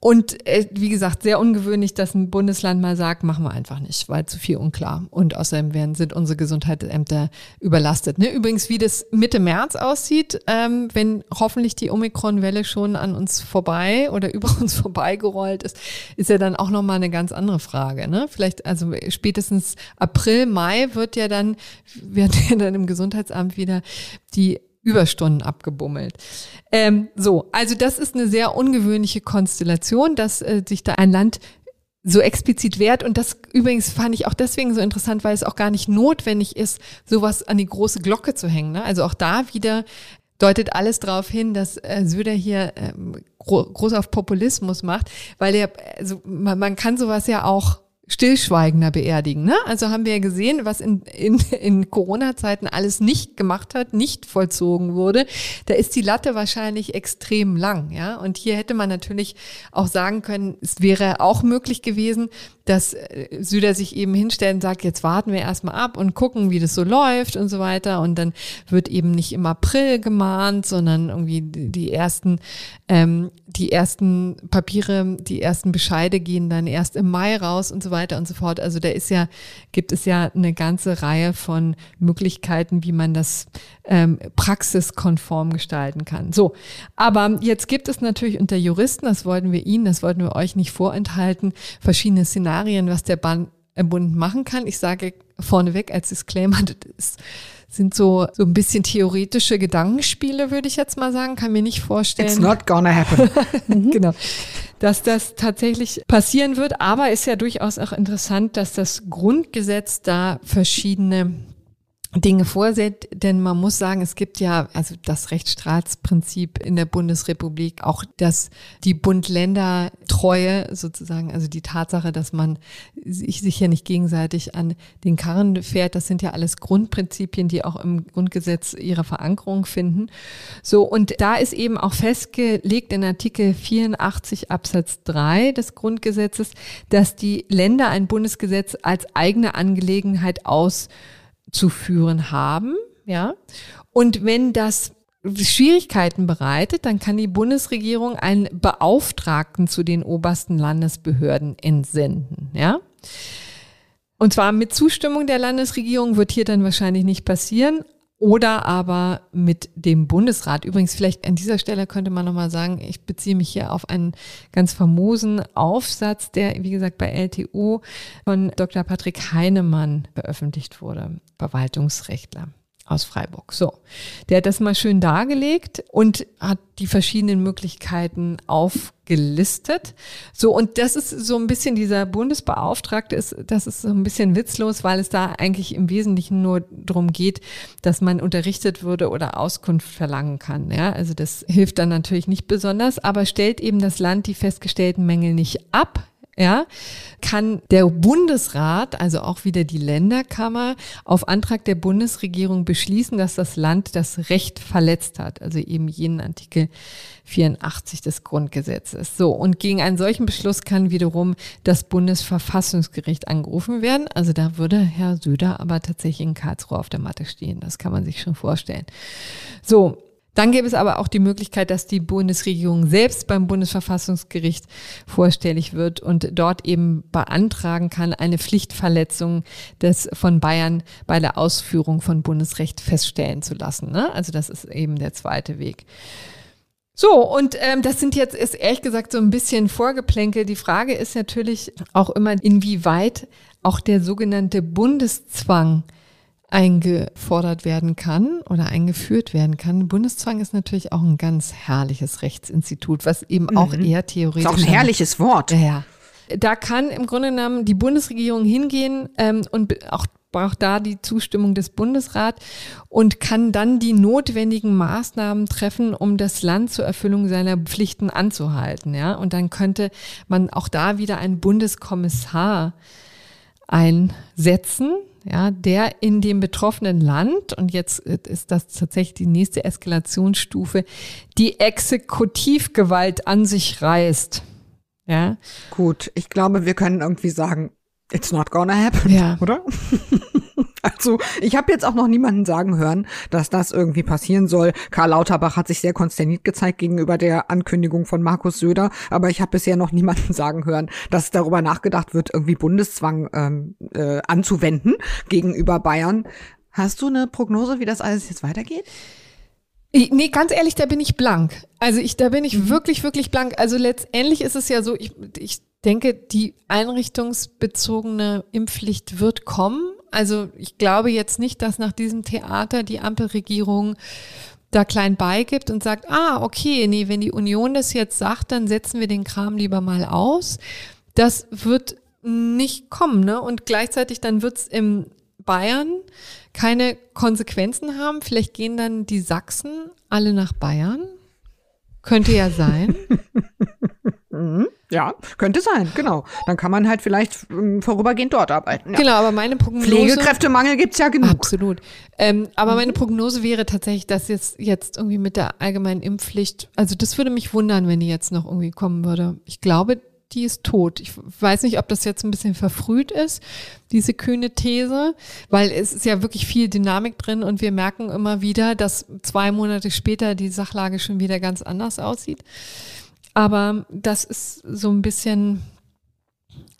Und äh, wie gesagt, sehr ungewöhnlich, dass ein Bundesland mal sagt, machen wir einfach nicht, weil zu viel unklar. Und außerdem werden, sind unsere Gesundheitsämter überlastet. Ne? Übrigens, wie das Mitte März aussieht, ähm, wenn hoffentlich die Omikron-Welle schon an uns vorbei oder über uns vorbeigerollt ist, ist ja dann auch nochmal eine ganz andere Frage. Ne? Vielleicht, also spätestens April, Mai wird ja dann, werden ja dann im Gesundheitsamt wieder die Überstunden abgebummelt. Ähm, so, also das ist eine sehr ungewöhnliche Konstellation, dass äh, sich da ein Land so explizit wehrt. Und das übrigens fand ich auch deswegen so interessant, weil es auch gar nicht notwendig ist, sowas an die große Glocke zu hängen. Ne? Also auch da wieder deutet alles darauf hin, dass äh, Söder hier ähm, gro groß auf Populismus macht, weil er, also man, man kann sowas ja auch stillschweigender beerdigen. Ne? Also haben wir ja gesehen, was in, in, in Corona-Zeiten alles nicht gemacht hat, nicht vollzogen wurde. Da ist die Latte wahrscheinlich extrem lang. Ja? Und hier hätte man natürlich auch sagen können, es wäre auch möglich gewesen, dass äh, Süder sich eben hinstellt und sagt, jetzt warten wir erstmal ab und gucken, wie das so läuft und so weiter. Und dann wird eben nicht im April gemahnt, sondern irgendwie die ersten, ähm, die ersten Papiere, die ersten Bescheide gehen dann erst im Mai raus und so weiter und so fort. Also da ist ja, gibt es ja eine ganze Reihe von Möglichkeiten, wie man das ähm, praxiskonform gestalten kann. So, aber jetzt gibt es natürlich unter Juristen, das wollten wir Ihnen, das wollten wir euch nicht vorenthalten, verschiedene Szenarien, was der Bund machen kann. Ich sage vorneweg als Disclaimer, das ist sind so, so ein bisschen theoretische Gedankenspiele, würde ich jetzt mal sagen. Kann mir nicht vorstellen. It's not gonna happen. Mhm. genau. Dass das tatsächlich passieren wird. Aber ist ja durchaus auch interessant, dass das Grundgesetz da verschiedene Dinge vorsieht, denn man muss sagen, es gibt ja also das Rechtsstaatsprinzip in der Bundesrepublik, auch dass die Bund-Länder-Treue sozusagen, also die Tatsache, dass man sich sicher nicht gegenseitig an den Karren fährt, das sind ja alles Grundprinzipien, die auch im Grundgesetz ihre Verankerung finden. So, und da ist eben auch festgelegt in Artikel 84 Absatz 3 des Grundgesetzes, dass die Länder ein Bundesgesetz als eigene Angelegenheit aus zu führen haben, ja. Und wenn das Schwierigkeiten bereitet, dann kann die Bundesregierung einen Beauftragten zu den obersten Landesbehörden entsenden, ja. Und zwar mit Zustimmung der Landesregierung wird hier dann wahrscheinlich nicht passieren, oder aber mit dem Bundesrat. Übrigens, vielleicht an dieser Stelle könnte man nochmal sagen, ich beziehe mich hier auf einen ganz famosen Aufsatz, der, wie gesagt, bei LTO von Dr. Patrick Heinemann veröffentlicht wurde, Verwaltungsrechtler aus Freiburg. So, der hat das mal schön dargelegt und hat die verschiedenen Möglichkeiten aufgelistet. So, und das ist so ein bisschen dieser Bundesbeauftragte ist, das ist so ein bisschen witzlos, weil es da eigentlich im Wesentlichen nur darum geht, dass man unterrichtet würde oder Auskunft verlangen kann. Ja, also das hilft dann natürlich nicht besonders, aber stellt eben das Land die festgestellten Mängel nicht ab ja, kann der Bundesrat, also auch wieder die Länderkammer, auf Antrag der Bundesregierung beschließen, dass das Land das Recht verletzt hat, also eben jenen Artikel 84 des Grundgesetzes. So, und gegen einen solchen Beschluss kann wiederum das Bundesverfassungsgericht angerufen werden. Also da würde Herr Söder aber tatsächlich in Karlsruhe auf der Matte stehen. Das kann man sich schon vorstellen. So, dann gäbe es aber auch die Möglichkeit, dass die Bundesregierung selbst beim Bundesverfassungsgericht vorstellig wird und dort eben beantragen kann, eine Pflichtverletzung des von Bayern bei der Ausführung von Bundesrecht feststellen zu lassen. Ne? Also das ist eben der zweite Weg. So, und ähm, das sind jetzt, ist ehrlich gesagt so ein bisschen Vorgeplänkel. Die Frage ist natürlich auch immer, inwieweit auch der sogenannte Bundeszwang eingefordert werden kann oder eingeführt werden kann. Bundeszwang ist natürlich auch ein ganz herrliches Rechtsinstitut, was eben mhm. auch eher theoretisch. Ist auch ein herrliches Wort. Ja. Da kann im Grunde genommen die Bundesregierung hingehen ähm, und auch braucht da die Zustimmung des Bundesrats und kann dann die notwendigen Maßnahmen treffen, um das Land zur Erfüllung seiner Pflichten anzuhalten. Ja, und dann könnte man auch da wieder einen Bundeskommissar einsetzen, ja, der in dem betroffenen Land, und jetzt ist das tatsächlich die nächste Eskalationsstufe, die Exekutivgewalt an sich reißt. Ja. Gut, ich glaube, wir können irgendwie sagen, it's not gonna happen, ja. oder? Also, ich habe jetzt auch noch niemanden sagen hören, dass das irgendwie passieren soll. Karl Lauterbach hat sich sehr konsterniert gezeigt gegenüber der Ankündigung von Markus Söder, aber ich habe bisher noch niemanden sagen hören, dass darüber nachgedacht wird, irgendwie Bundeszwang ähm, äh, anzuwenden gegenüber Bayern. Hast du eine Prognose, wie das alles jetzt weitergeht? Nee, ganz ehrlich, da bin ich blank. Also ich, da bin ich mhm. wirklich, wirklich blank. Also letztendlich ist es ja so, ich, ich denke, die einrichtungsbezogene Impfpflicht wird kommen. Also ich glaube jetzt nicht, dass nach diesem Theater die Ampelregierung da klein beigibt und sagt, ah, okay, nee, wenn die Union das jetzt sagt, dann setzen wir den Kram lieber mal aus. Das wird nicht kommen, ne? Und gleichzeitig dann wird's im Bayern keine Konsequenzen haben. Vielleicht gehen dann die Sachsen alle nach Bayern. Könnte ja sein. Mhm. Ja, könnte sein, genau. Dann kann man halt vielleicht ähm, vorübergehend dort arbeiten. Ja. Genau, aber meine Prognose. Pflegekräftemangel gibt's ja genug. Absolut. Ähm, aber mhm. meine Prognose wäre tatsächlich, dass jetzt, jetzt irgendwie mit der allgemeinen Impfpflicht, also das würde mich wundern, wenn die jetzt noch irgendwie kommen würde. Ich glaube, die ist tot. Ich weiß nicht, ob das jetzt ein bisschen verfrüht ist, diese kühne These, weil es ist ja wirklich viel Dynamik drin und wir merken immer wieder, dass zwei Monate später die Sachlage schon wieder ganz anders aussieht. Aber das ist so ein bisschen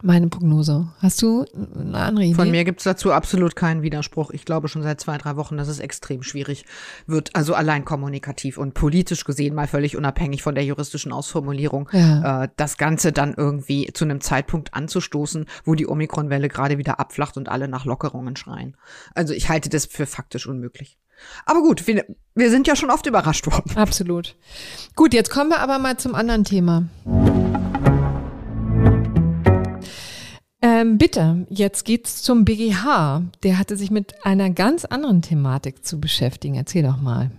meine Prognose. Hast du eine andere Idee? Von mir gibt es dazu absolut keinen Widerspruch. Ich glaube schon seit zwei, drei Wochen, dass es extrem schwierig wird. Also allein kommunikativ und politisch gesehen, mal völlig unabhängig von der juristischen Ausformulierung, ja. äh, das Ganze dann irgendwie zu einem Zeitpunkt anzustoßen, wo die Omikron-Welle gerade wieder abflacht und alle nach Lockerungen schreien. Also ich halte das für faktisch unmöglich. Aber gut, wir, wir sind ja schon oft überrascht worden. Absolut. Gut, jetzt kommen wir aber mal zum anderen Thema. Ähm, bitte, jetzt geht's zum BGH. Der hatte sich mit einer ganz anderen Thematik zu beschäftigen. Erzähl doch mal.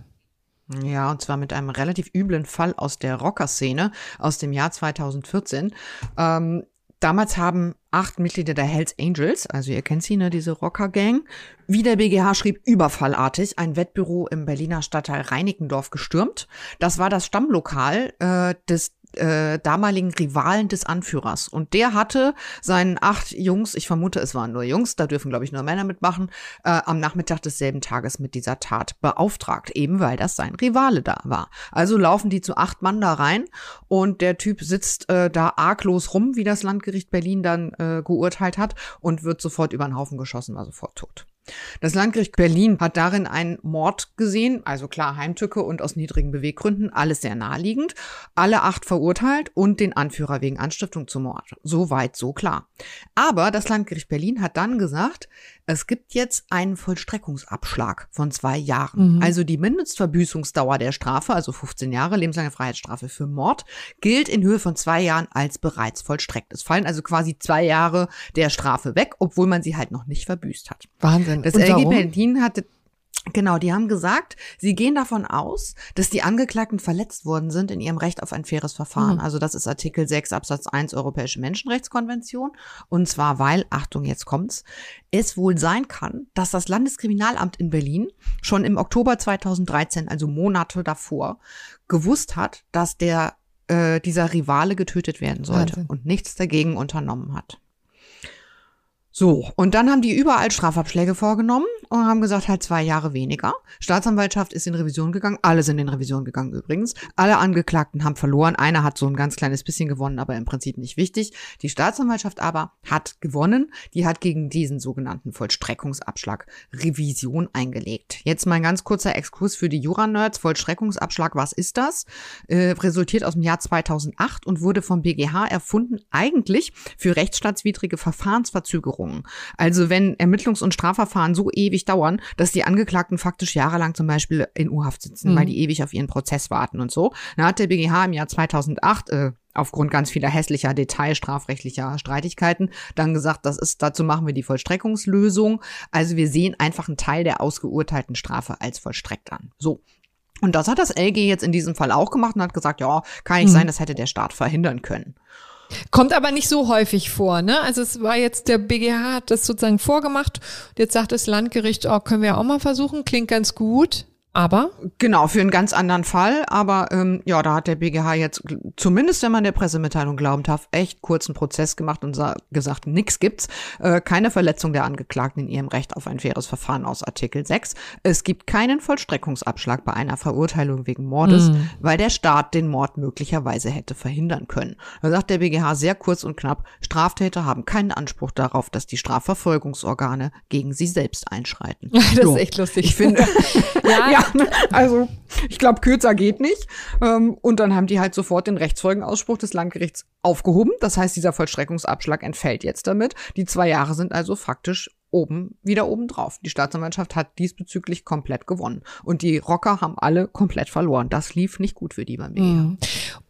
Ja, und zwar mit einem relativ üblen Fall aus der Rockerszene aus dem Jahr 2014. Ähm, Damals haben acht Mitglieder der Hells Angels, also ihr kennt sie, ne, diese Rocker-Gang, wie der BGH schrieb, überfallartig ein Wettbüro im Berliner Stadtteil Reinickendorf gestürmt. Das war das Stammlokal äh, des äh, damaligen Rivalen des Anführers. Und der hatte seinen acht Jungs, ich vermute, es waren nur Jungs, da dürfen, glaube ich, nur Männer mitmachen, äh, am Nachmittag desselben Tages mit dieser Tat beauftragt, eben weil das sein Rivale da war. Also laufen die zu acht Mann da rein und der Typ sitzt äh, da arglos rum, wie das Landgericht Berlin dann äh, geurteilt hat, und wird sofort über den Haufen geschossen, war sofort tot. Das Landgericht Berlin hat darin einen Mord gesehen, also klar Heimtücke und aus niedrigen Beweggründen, alles sehr naheliegend, alle acht verurteilt und den Anführer wegen Anstiftung zum Mord. So weit, so klar. Aber das Landgericht Berlin hat dann gesagt, es gibt jetzt einen Vollstreckungsabschlag von zwei Jahren. Mhm. Also die Mindestverbüßungsdauer der Strafe, also 15 Jahre lebenslange Freiheitsstrafe für Mord, gilt in Höhe von zwei Jahren als bereits vollstreckt. Es fallen also quasi zwei Jahre der Strafe weg, obwohl man sie halt noch nicht verbüßt hat. Wahnsinn. Das LG Berlin hatte Genau, die haben gesagt, sie gehen davon aus, dass die Angeklagten verletzt worden sind in ihrem Recht auf ein faires Verfahren. Mhm. Also das ist Artikel 6 Absatz 1 Europäische Menschenrechtskonvention. Und zwar, weil, Achtung, jetzt kommt's, es wohl sein kann, dass das Landeskriminalamt in Berlin schon im Oktober 2013, also Monate davor, gewusst hat, dass der äh, dieser Rivale getötet werden sollte Wahnsinn. und nichts dagegen unternommen hat. So, und dann haben die überall Strafabschläge vorgenommen und haben gesagt, halt zwei Jahre weniger. Staatsanwaltschaft ist in Revision gegangen, alle sind in Revision gegangen übrigens. Alle Angeklagten haben verloren, einer hat so ein ganz kleines bisschen gewonnen, aber im Prinzip nicht wichtig. Die Staatsanwaltschaft aber hat gewonnen, die hat gegen diesen sogenannten Vollstreckungsabschlag Revision eingelegt. Jetzt mal ein ganz kurzer Exkurs für die Jura-Nerds. Vollstreckungsabschlag, was ist das? Äh, resultiert aus dem Jahr 2008 und wurde vom BGH erfunden, eigentlich für rechtsstaatswidrige Verfahrensverzögerungen Verzögerungen. Also wenn Ermittlungs- und Strafverfahren so ewig dauern, dass die Angeklagten faktisch jahrelang zum Beispiel in U-Haft sitzen, mhm. weil die ewig auf ihren Prozess warten und so. Da hat der BGH im Jahr 2008 äh, aufgrund ganz vieler hässlicher detailstrafrechtlicher Streitigkeiten dann gesagt, das ist, dazu machen wir die Vollstreckungslösung. Also wir sehen einfach einen Teil der ausgeurteilten Strafe als vollstreckt an. So. Und das hat das LG jetzt in diesem Fall auch gemacht und hat gesagt, ja, kann nicht mhm. sein, das hätte der Staat verhindern können. Kommt aber nicht so häufig vor, ne? Also es war jetzt, der BGH hat das sozusagen vorgemacht. Jetzt sagt das Landgericht, oh, können wir auch mal versuchen, klingt ganz gut. Aber? Genau, für einen ganz anderen Fall. Aber ähm, ja, da hat der BGH jetzt, zumindest wenn man der Pressemitteilung glauben darf, echt kurzen Prozess gemacht und gesagt, nix gibt's. Äh, keine Verletzung der Angeklagten in ihrem Recht auf ein faires Verfahren aus Artikel 6. Es gibt keinen Vollstreckungsabschlag bei einer Verurteilung wegen Mordes, mhm. weil der Staat den Mord möglicherweise hätte verhindern können. Da sagt der BGH sehr kurz und knapp, Straftäter haben keinen Anspruch darauf, dass die Strafverfolgungsorgane gegen sie selbst einschreiten. das so. ist echt lustig. Ich finde, ja, ja also ich glaube, kürzer geht nicht. Ähm, und dann haben die halt sofort den Rechtsfolgenausspruch des Landgerichts aufgehoben. Das heißt, dieser Vollstreckungsabschlag entfällt jetzt damit. Die zwei Jahre sind also faktisch oben, wieder oben drauf. Die Staatsanwaltschaft hat diesbezüglich komplett gewonnen. Und die Rocker haben alle komplett verloren. Das lief nicht gut für die bei mir. Mhm.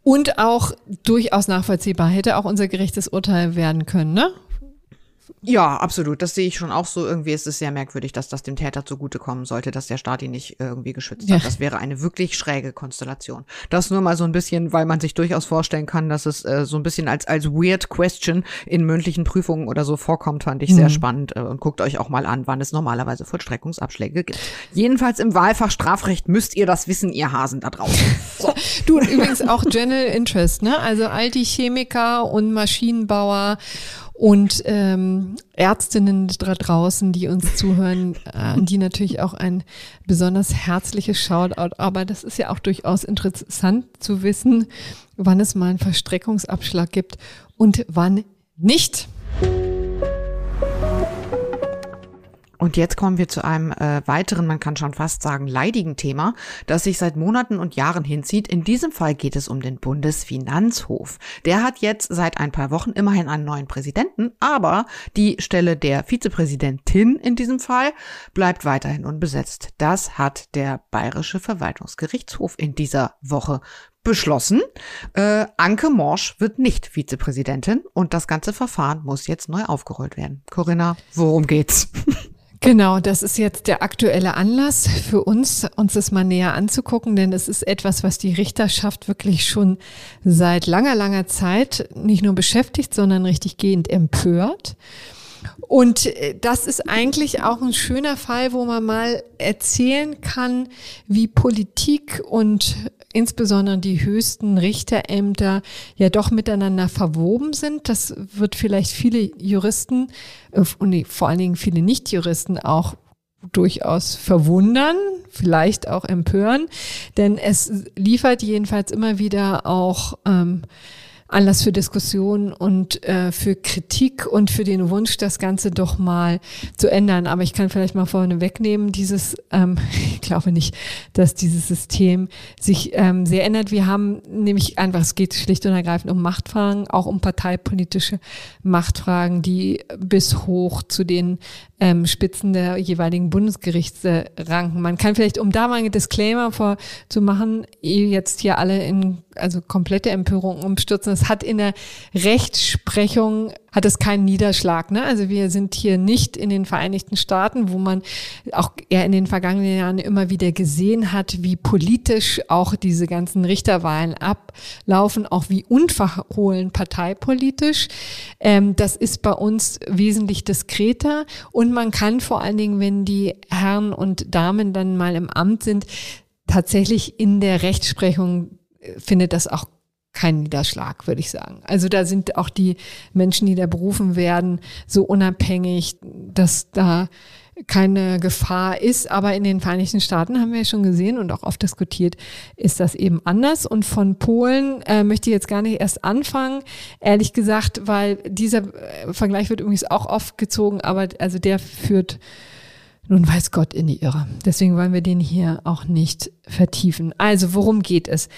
Und auch durchaus nachvollziehbar hätte auch unser gerechtes Urteil werden können, ne? Ja, absolut. Das sehe ich schon auch so. Irgendwie ist es sehr merkwürdig, dass das dem Täter zugutekommen sollte, dass der Staat ihn nicht irgendwie geschützt ja. hat. Das wäre eine wirklich schräge Konstellation. Das nur mal so ein bisschen, weil man sich durchaus vorstellen kann, dass es äh, so ein bisschen als, als weird question in mündlichen Prüfungen oder so vorkommt, fand ich mhm. sehr spannend. Äh, und guckt euch auch mal an, wann es normalerweise Vollstreckungsabschläge gibt. Jedenfalls im Wahlfach Strafrecht müsst ihr das wissen, ihr Hasen da draußen. So. du, übrigens auch General Interest, ne? Also all die Chemiker und Maschinenbauer und ähm, Ärztinnen da draußen, die uns zuhören, äh, die natürlich auch ein besonders herzliches Shoutout. Aber das ist ja auch durchaus interessant zu wissen, wann es mal einen Verstreckungsabschlag gibt und wann nicht. Und jetzt kommen wir zu einem äh, weiteren, man kann schon fast sagen, leidigen Thema, das sich seit Monaten und Jahren hinzieht. In diesem Fall geht es um den Bundesfinanzhof. Der hat jetzt seit ein paar Wochen immerhin einen neuen Präsidenten, aber die Stelle der Vizepräsidentin in diesem Fall bleibt weiterhin unbesetzt. Das hat der Bayerische Verwaltungsgerichtshof in dieser Woche beschlossen. Äh, Anke Morsch wird nicht Vizepräsidentin und das ganze Verfahren muss jetzt neu aufgerollt werden. Corinna, worum geht's? Genau, das ist jetzt der aktuelle Anlass für uns, uns das mal näher anzugucken, denn es ist etwas, was die Richterschaft wirklich schon seit langer, langer Zeit nicht nur beschäftigt, sondern richtig gehend empört. Und äh, das ist eigentlich auch ein schöner Fall, wo man mal erzählen kann, wie Politik und insbesondere die höchsten Richterämter ja doch miteinander verwoben sind. Das wird vielleicht viele Juristen äh, und vor allen Dingen viele Nichtjuristen auch durchaus verwundern, vielleicht auch empören, denn es liefert jedenfalls immer wieder auch ähm, Anlass für Diskussion und äh, für Kritik und für den Wunsch, das Ganze doch mal zu ändern. Aber ich kann vielleicht mal vorne wegnehmen, dieses, ähm, ich glaube nicht, dass dieses System sich ähm, sehr ändert. Wir haben nämlich einfach, es geht schlicht und ergreifend um Machtfragen, auch um parteipolitische Machtfragen, die bis hoch zu den ähm, Spitzen der jeweiligen Bundesgerichte ranken. Man kann vielleicht, um da mal einen Disclaimer vorzumachen, jetzt hier alle in also komplette Empörung umstürzen. Es hat in der Rechtsprechung hat es keinen Niederschlag. Ne? Also wir sind hier nicht in den Vereinigten Staaten, wo man auch eher in den vergangenen Jahren immer wieder gesehen hat, wie politisch auch diese ganzen Richterwahlen ablaufen, auch wie unverhohlen parteipolitisch. Ähm, das ist bei uns wesentlich diskreter und man kann vor allen Dingen, wenn die Herren und Damen dann mal im Amt sind, tatsächlich in der Rechtsprechung äh, findet das auch kein Niederschlag, würde ich sagen. Also da sind auch die Menschen, die da berufen werden, so unabhängig, dass da keine Gefahr ist. Aber in den Vereinigten Staaten haben wir ja schon gesehen und auch oft diskutiert, ist das eben anders. Und von Polen äh, möchte ich jetzt gar nicht erst anfangen, ehrlich gesagt, weil dieser äh, Vergleich wird übrigens auch oft gezogen, aber also der führt nun weiß Gott in die Irre. Deswegen wollen wir den hier auch nicht vertiefen. Also, worum geht es?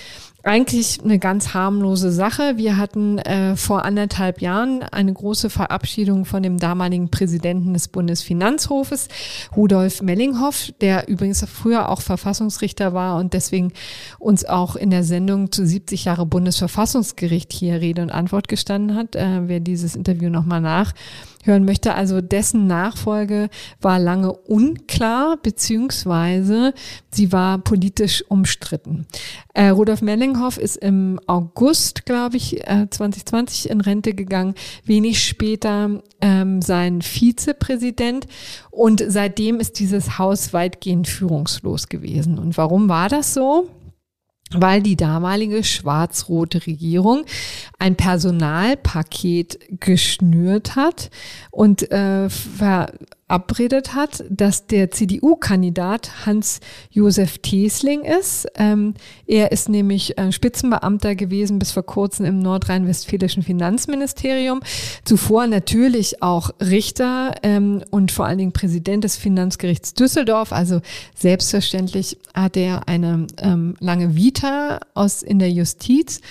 Eigentlich eine ganz harmlose Sache. Wir hatten äh, vor anderthalb Jahren eine große Verabschiedung von dem damaligen Präsidenten des Bundesfinanzhofes, Rudolf Mellinghoff, der übrigens früher auch Verfassungsrichter war und deswegen uns auch in der Sendung zu 70 Jahre Bundesverfassungsgericht hier Rede und Antwort gestanden hat. Äh, wer dieses Interview nochmal nach hören möchte. Also dessen Nachfolge war lange unklar, beziehungsweise sie war politisch umstritten. Äh, Rudolf Melling Zinghoff ist im August, glaube ich, 2020 äh, in Rente gegangen. Wenig später ähm, sein Vizepräsident. Und seitdem ist dieses Haus weitgehend führungslos gewesen. Und warum war das so? weil die damalige schwarz-rote Regierung ein Personalpaket geschnürt hat und äh, verabredet hat, dass der CDU-Kandidat Hans-Josef Tesling ist. Ähm, er ist nämlich äh, Spitzenbeamter gewesen bis vor kurzem im nordrhein-westfälischen Finanzministerium. Zuvor natürlich auch Richter ähm, und vor allen Dingen Präsident des Finanzgerichts Düsseldorf. Also selbstverständlich hat er eine ähm, lange Vita aus in der Justiz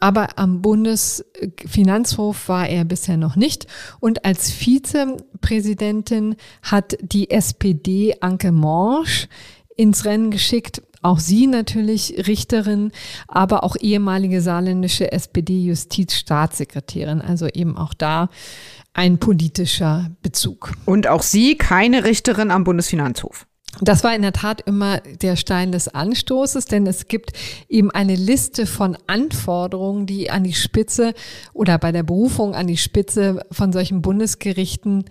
aber am Bundesfinanzhof war er bisher noch nicht. Und als Vizepräsidentin hat die SPD Anke Morsch ins Rennen geschickt. Auch sie natürlich Richterin, aber auch ehemalige saarländische SPD-Justizstaatssekretärin. Also eben auch da ein politischer Bezug. Und auch sie keine Richterin am Bundesfinanzhof. Das war in der Tat immer der Stein des Anstoßes, denn es gibt eben eine Liste von Anforderungen, die an die Spitze oder bei der Berufung an die Spitze von solchen Bundesgerichten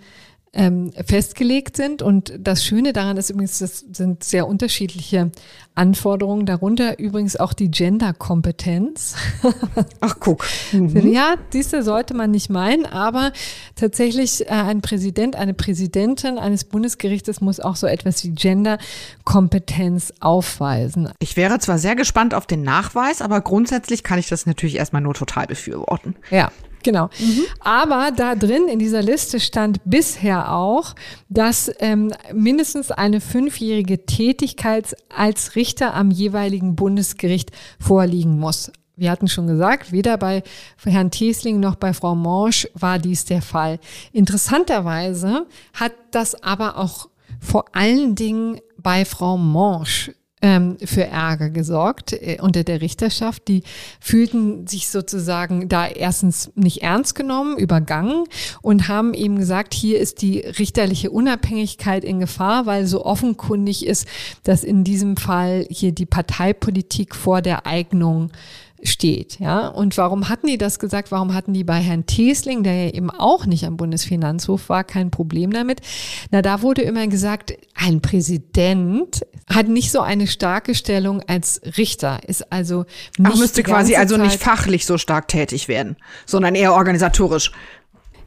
ähm, festgelegt sind. Und das Schöne daran ist übrigens, das sind sehr unterschiedliche Anforderungen, darunter übrigens auch die Gender-Kompetenz. Ach, guck. Mhm. Ja, diese sollte man nicht meinen, aber tatsächlich äh, ein Präsident, eine Präsidentin eines Bundesgerichtes muss auch so etwas wie Gender-Kompetenz aufweisen. Ich wäre zwar sehr gespannt auf den Nachweis, aber grundsätzlich kann ich das natürlich erstmal nur total befürworten. Ja, Genau. Mhm. Aber da drin in dieser Liste stand bisher auch, dass ähm, mindestens eine fünfjährige Tätigkeit als Richter am jeweiligen Bundesgericht vorliegen muss. Wir hatten schon gesagt, weder bei Herrn Thiesling noch bei Frau Morsch war dies der Fall. Interessanterweise hat das aber auch vor allen Dingen bei Frau Morsch ähm, für Ärger gesorgt äh, unter der Richterschaft. Die fühlten sich sozusagen da erstens nicht ernst genommen, übergangen und haben eben gesagt, hier ist die richterliche Unabhängigkeit in Gefahr, weil so offenkundig ist, dass in diesem Fall hier die Parteipolitik vor der Eignung steht. Ja? Und warum hatten die das gesagt? Warum hatten die bei Herrn Tesling, der ja eben auch nicht am Bundesfinanzhof war, kein Problem damit? Na, da wurde immer gesagt, ein Präsident hat nicht so eine starke Stellung als Richter, ist also nicht Ach, müsste quasi also nicht fachlich so stark tätig werden, sondern eher organisatorisch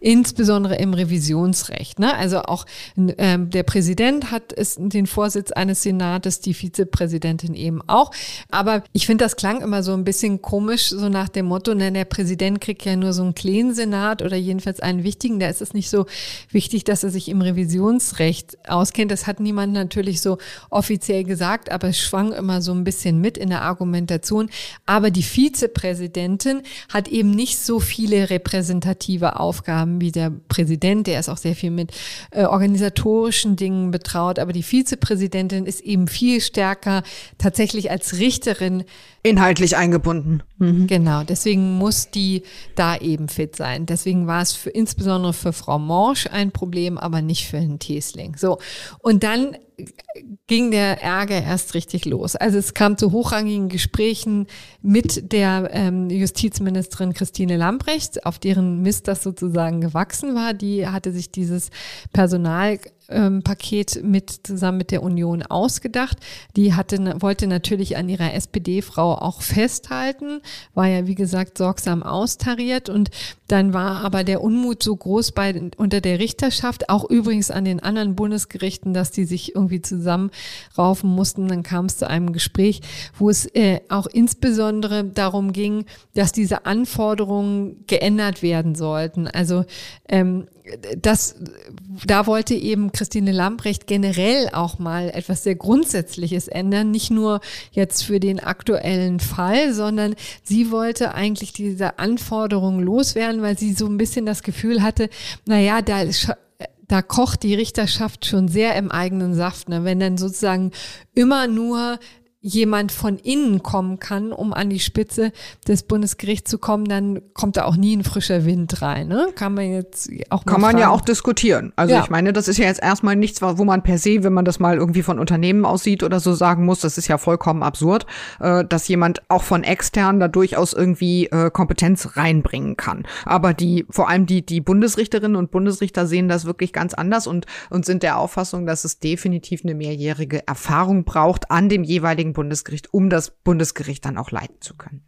insbesondere im Revisionsrecht. Ne? Also auch ähm, der Präsident hat es, den Vorsitz eines Senates, die Vizepräsidentin eben auch. Aber ich finde, das klang immer so ein bisschen komisch, so nach dem Motto, ne, der Präsident kriegt ja nur so einen kleinen Senat oder jedenfalls einen wichtigen. Da ist es nicht so wichtig, dass er sich im Revisionsrecht auskennt. Das hat niemand natürlich so offiziell gesagt, aber es schwang immer so ein bisschen mit in der Argumentation. Aber die Vizepräsidentin hat eben nicht so viele repräsentative Aufgaben wie der Präsident, der ist auch sehr viel mit äh, organisatorischen Dingen betraut, aber die Vizepräsidentin ist eben viel stärker tatsächlich als Richterin inhaltlich eingebunden. Mhm. Genau, deswegen muss die da eben fit sein. Deswegen war es für, insbesondere für Frau Morsch ein Problem, aber nicht für Herrn Tesling. So, und dann ging der Ärger erst richtig los. Also es kam zu hochrangigen Gesprächen mit der ähm, Justizministerin Christine Lambrecht, auf deren Mist das sozusagen gewachsen war. Die hatte sich dieses Personal ähm, Paket mit zusammen mit der Union ausgedacht. Die hatte, wollte natürlich an ihrer SPD-Frau auch festhalten, war ja wie gesagt sorgsam austariert und dann war aber der Unmut so groß bei unter der Richterschaft, auch übrigens an den anderen Bundesgerichten, dass die sich irgendwie zusammenraufen mussten. Dann kam es zu einem Gespräch, wo es äh, auch insbesondere darum ging, dass diese Anforderungen geändert werden sollten. Also ähm, das, da wollte eben Christine Lambrecht generell auch mal etwas sehr Grundsätzliches ändern, nicht nur jetzt für den aktuellen Fall, sondern sie wollte eigentlich diese Anforderungen loswerden, weil sie so ein bisschen das Gefühl hatte, na ja, da ist da kocht die Richterschaft schon sehr im eigenen Saft, ne? wenn dann sozusagen immer nur jemand von innen kommen kann, um an die Spitze des Bundesgerichts zu kommen, dann kommt da auch nie ein frischer Wind rein. Ne? Kann man jetzt auch Kann man ja auch diskutieren. Also ja. ich meine, das ist ja jetzt erstmal nichts, wo man per se, wenn man das mal irgendwie von Unternehmen aussieht oder so sagen muss, das ist ja vollkommen absurd, äh, dass jemand auch von extern da durchaus irgendwie äh, Kompetenz reinbringen kann. Aber die, vor allem die, die Bundesrichterinnen und Bundesrichter sehen das wirklich ganz anders und, und sind der Auffassung, dass es definitiv eine mehrjährige Erfahrung braucht an dem jeweiligen Bundesgericht, um das Bundesgericht dann auch leiten zu können.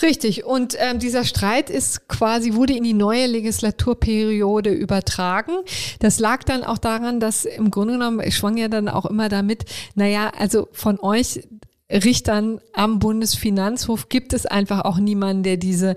Richtig. Und ähm, dieser Streit ist quasi, wurde in die neue Legislaturperiode übertragen. Das lag dann auch daran, dass im Grunde genommen, ich schwang ja dann auch immer damit, naja, also von euch Richtern am Bundesfinanzhof gibt es einfach auch niemanden, der diese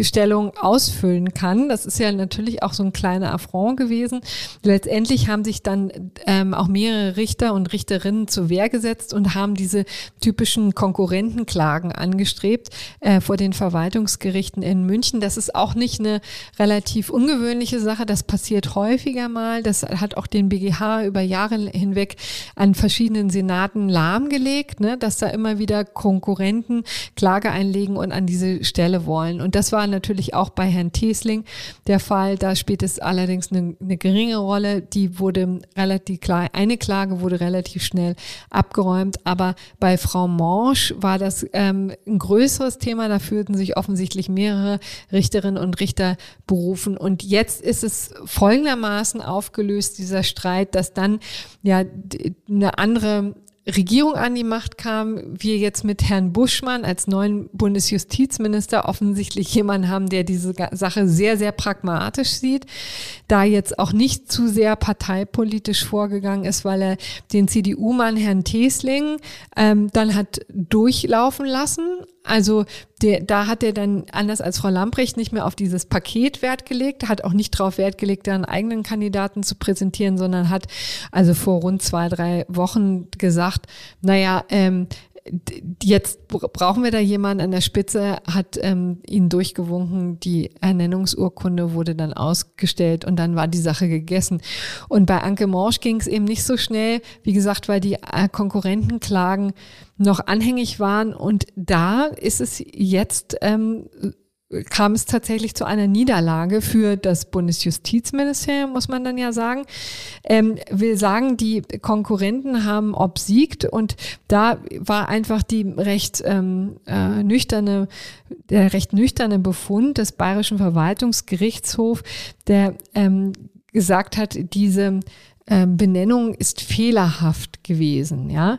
Stellung ausfüllen kann. Das ist ja natürlich auch so ein kleiner Affront gewesen. Letztendlich haben sich dann ähm, auch mehrere Richter und Richterinnen zur Wehr gesetzt und haben diese typischen Konkurrentenklagen angestrebt äh, vor den Verwaltungsgerichten in München. Das ist auch nicht eine relativ ungewöhnliche Sache. Das passiert häufiger mal. Das hat auch den BGH über Jahre hinweg an verschiedenen Senaten lahmgelegt, ne, dass da immer wieder Konkurrenten Klage einlegen und an diese Stelle wollen. Und das war natürlich auch bei Herrn Thiesling der Fall. Da spielt es allerdings eine, eine geringe Rolle. Die wurde relativ klar, eine Klage wurde relativ schnell abgeräumt. Aber bei Frau Morsch war das ähm, ein größeres Thema. Da fühlten sich offensichtlich mehrere Richterinnen und Richter berufen. Und jetzt ist es folgendermaßen aufgelöst, dieser Streit, dass dann ja eine andere Regierung an die Macht kam, wir jetzt mit Herrn Buschmann als neuen Bundesjustizminister offensichtlich jemanden haben, der diese Sache sehr, sehr pragmatisch sieht, da jetzt auch nicht zu sehr parteipolitisch vorgegangen ist, weil er den CDU-Mann Herrn Tesling ähm, dann hat durchlaufen lassen also der, da hat er dann anders als Frau Lamprecht nicht mehr auf dieses Paket Wert gelegt, hat auch nicht darauf Wert gelegt, einen eigenen Kandidaten zu präsentieren, sondern hat also vor rund zwei, drei Wochen gesagt, naja, ähm, jetzt brauchen wir da jemanden an der Spitze, hat ähm, ihn durchgewunken, die Ernennungsurkunde wurde dann ausgestellt und dann war die Sache gegessen. Und bei Anke Morsch ging es eben nicht so schnell, wie gesagt, weil die äh, Konkurrentenklagen noch anhängig waren. Und da ist es jetzt ähm, kam es tatsächlich zu einer Niederlage für das Bundesjustizministerium, muss man dann ja sagen. Ähm, will sagen, die Konkurrenten haben obsiegt und da war einfach die recht ähm, äh, nüchterne, der recht nüchterne Befund des Bayerischen Verwaltungsgerichtshofs, der ähm, gesagt hat, diese ähm, Benennung ist fehlerhaft gewesen, ja.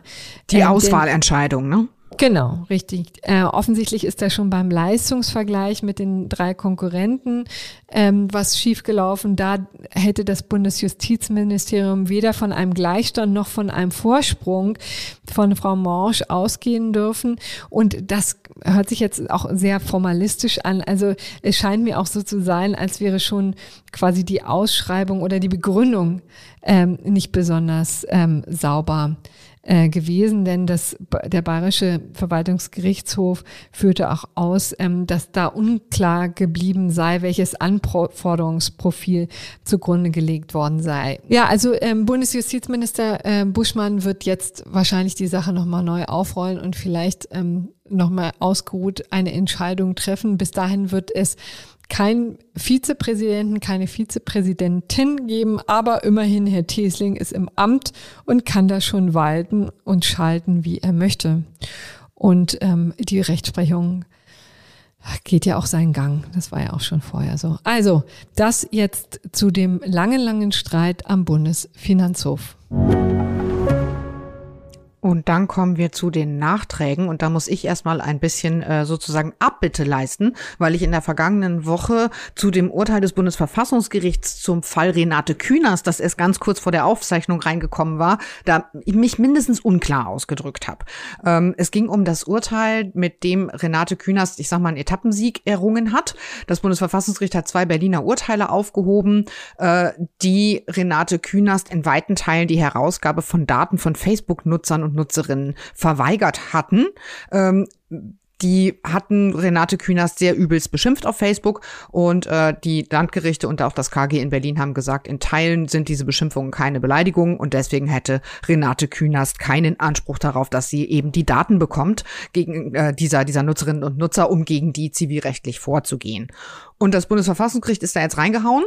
Die ähm, Auswahlentscheidung, ne? Genau, richtig. Äh, offensichtlich ist da schon beim Leistungsvergleich mit den drei Konkurrenten ähm, was schiefgelaufen. Da hätte das Bundesjustizministerium weder von einem Gleichstand noch von einem Vorsprung von Frau Morsch ausgehen dürfen. Und das hört sich jetzt auch sehr formalistisch an. Also es scheint mir auch so zu sein, als wäre schon quasi die Ausschreibung oder die Begründung ähm, nicht besonders ähm, sauber äh, gewesen, denn das, der Bayerische Verwaltungsgerichtshof führte auch aus, ähm, dass da unklar geblieben sei, welches Anforderungsprofil zugrunde gelegt worden sei. Ja, also ähm, Bundesjustizminister äh, Buschmann wird jetzt wahrscheinlich die Sache nochmal neu aufrollen und vielleicht ähm, nochmal ausgeruht eine Entscheidung treffen. Bis dahin wird es keinen Vizepräsidenten, keine Vizepräsidentin geben, aber immerhin Herr Tesling ist im Amt und kann da schon walten und schalten, wie er möchte. Und ähm, die Rechtsprechung geht ja auch seinen Gang. Das war ja auch schon vorher so. Also, das jetzt zu dem langen, langen Streit am Bundesfinanzhof. Und dann kommen wir zu den Nachträgen und da muss ich erstmal ein bisschen äh, sozusagen Abbitte leisten, weil ich in der vergangenen Woche zu dem Urteil des Bundesverfassungsgerichts zum Fall Renate Künast, das erst ganz kurz vor der Aufzeichnung reingekommen war, da mich mindestens unklar ausgedrückt habe. Ähm, es ging um das Urteil, mit dem Renate Künast, ich sag mal, einen Etappensieg errungen hat. Das Bundesverfassungsgericht hat zwei Berliner Urteile aufgehoben, äh, die Renate Künast in weiten Teilen die Herausgabe von Daten von Facebook-Nutzern Nutzerinnen verweigert hatten. Ähm, die hatten Renate Künast sehr übelst beschimpft auf Facebook und äh, die Landgerichte und auch das KG in Berlin haben gesagt, in Teilen sind diese Beschimpfungen keine Beleidigungen und deswegen hätte Renate Künast keinen Anspruch darauf, dass sie eben die Daten bekommt gegen äh, dieser, dieser Nutzerinnen und Nutzer, um gegen die zivilrechtlich vorzugehen. Und das Bundesverfassungsgericht ist da jetzt reingehauen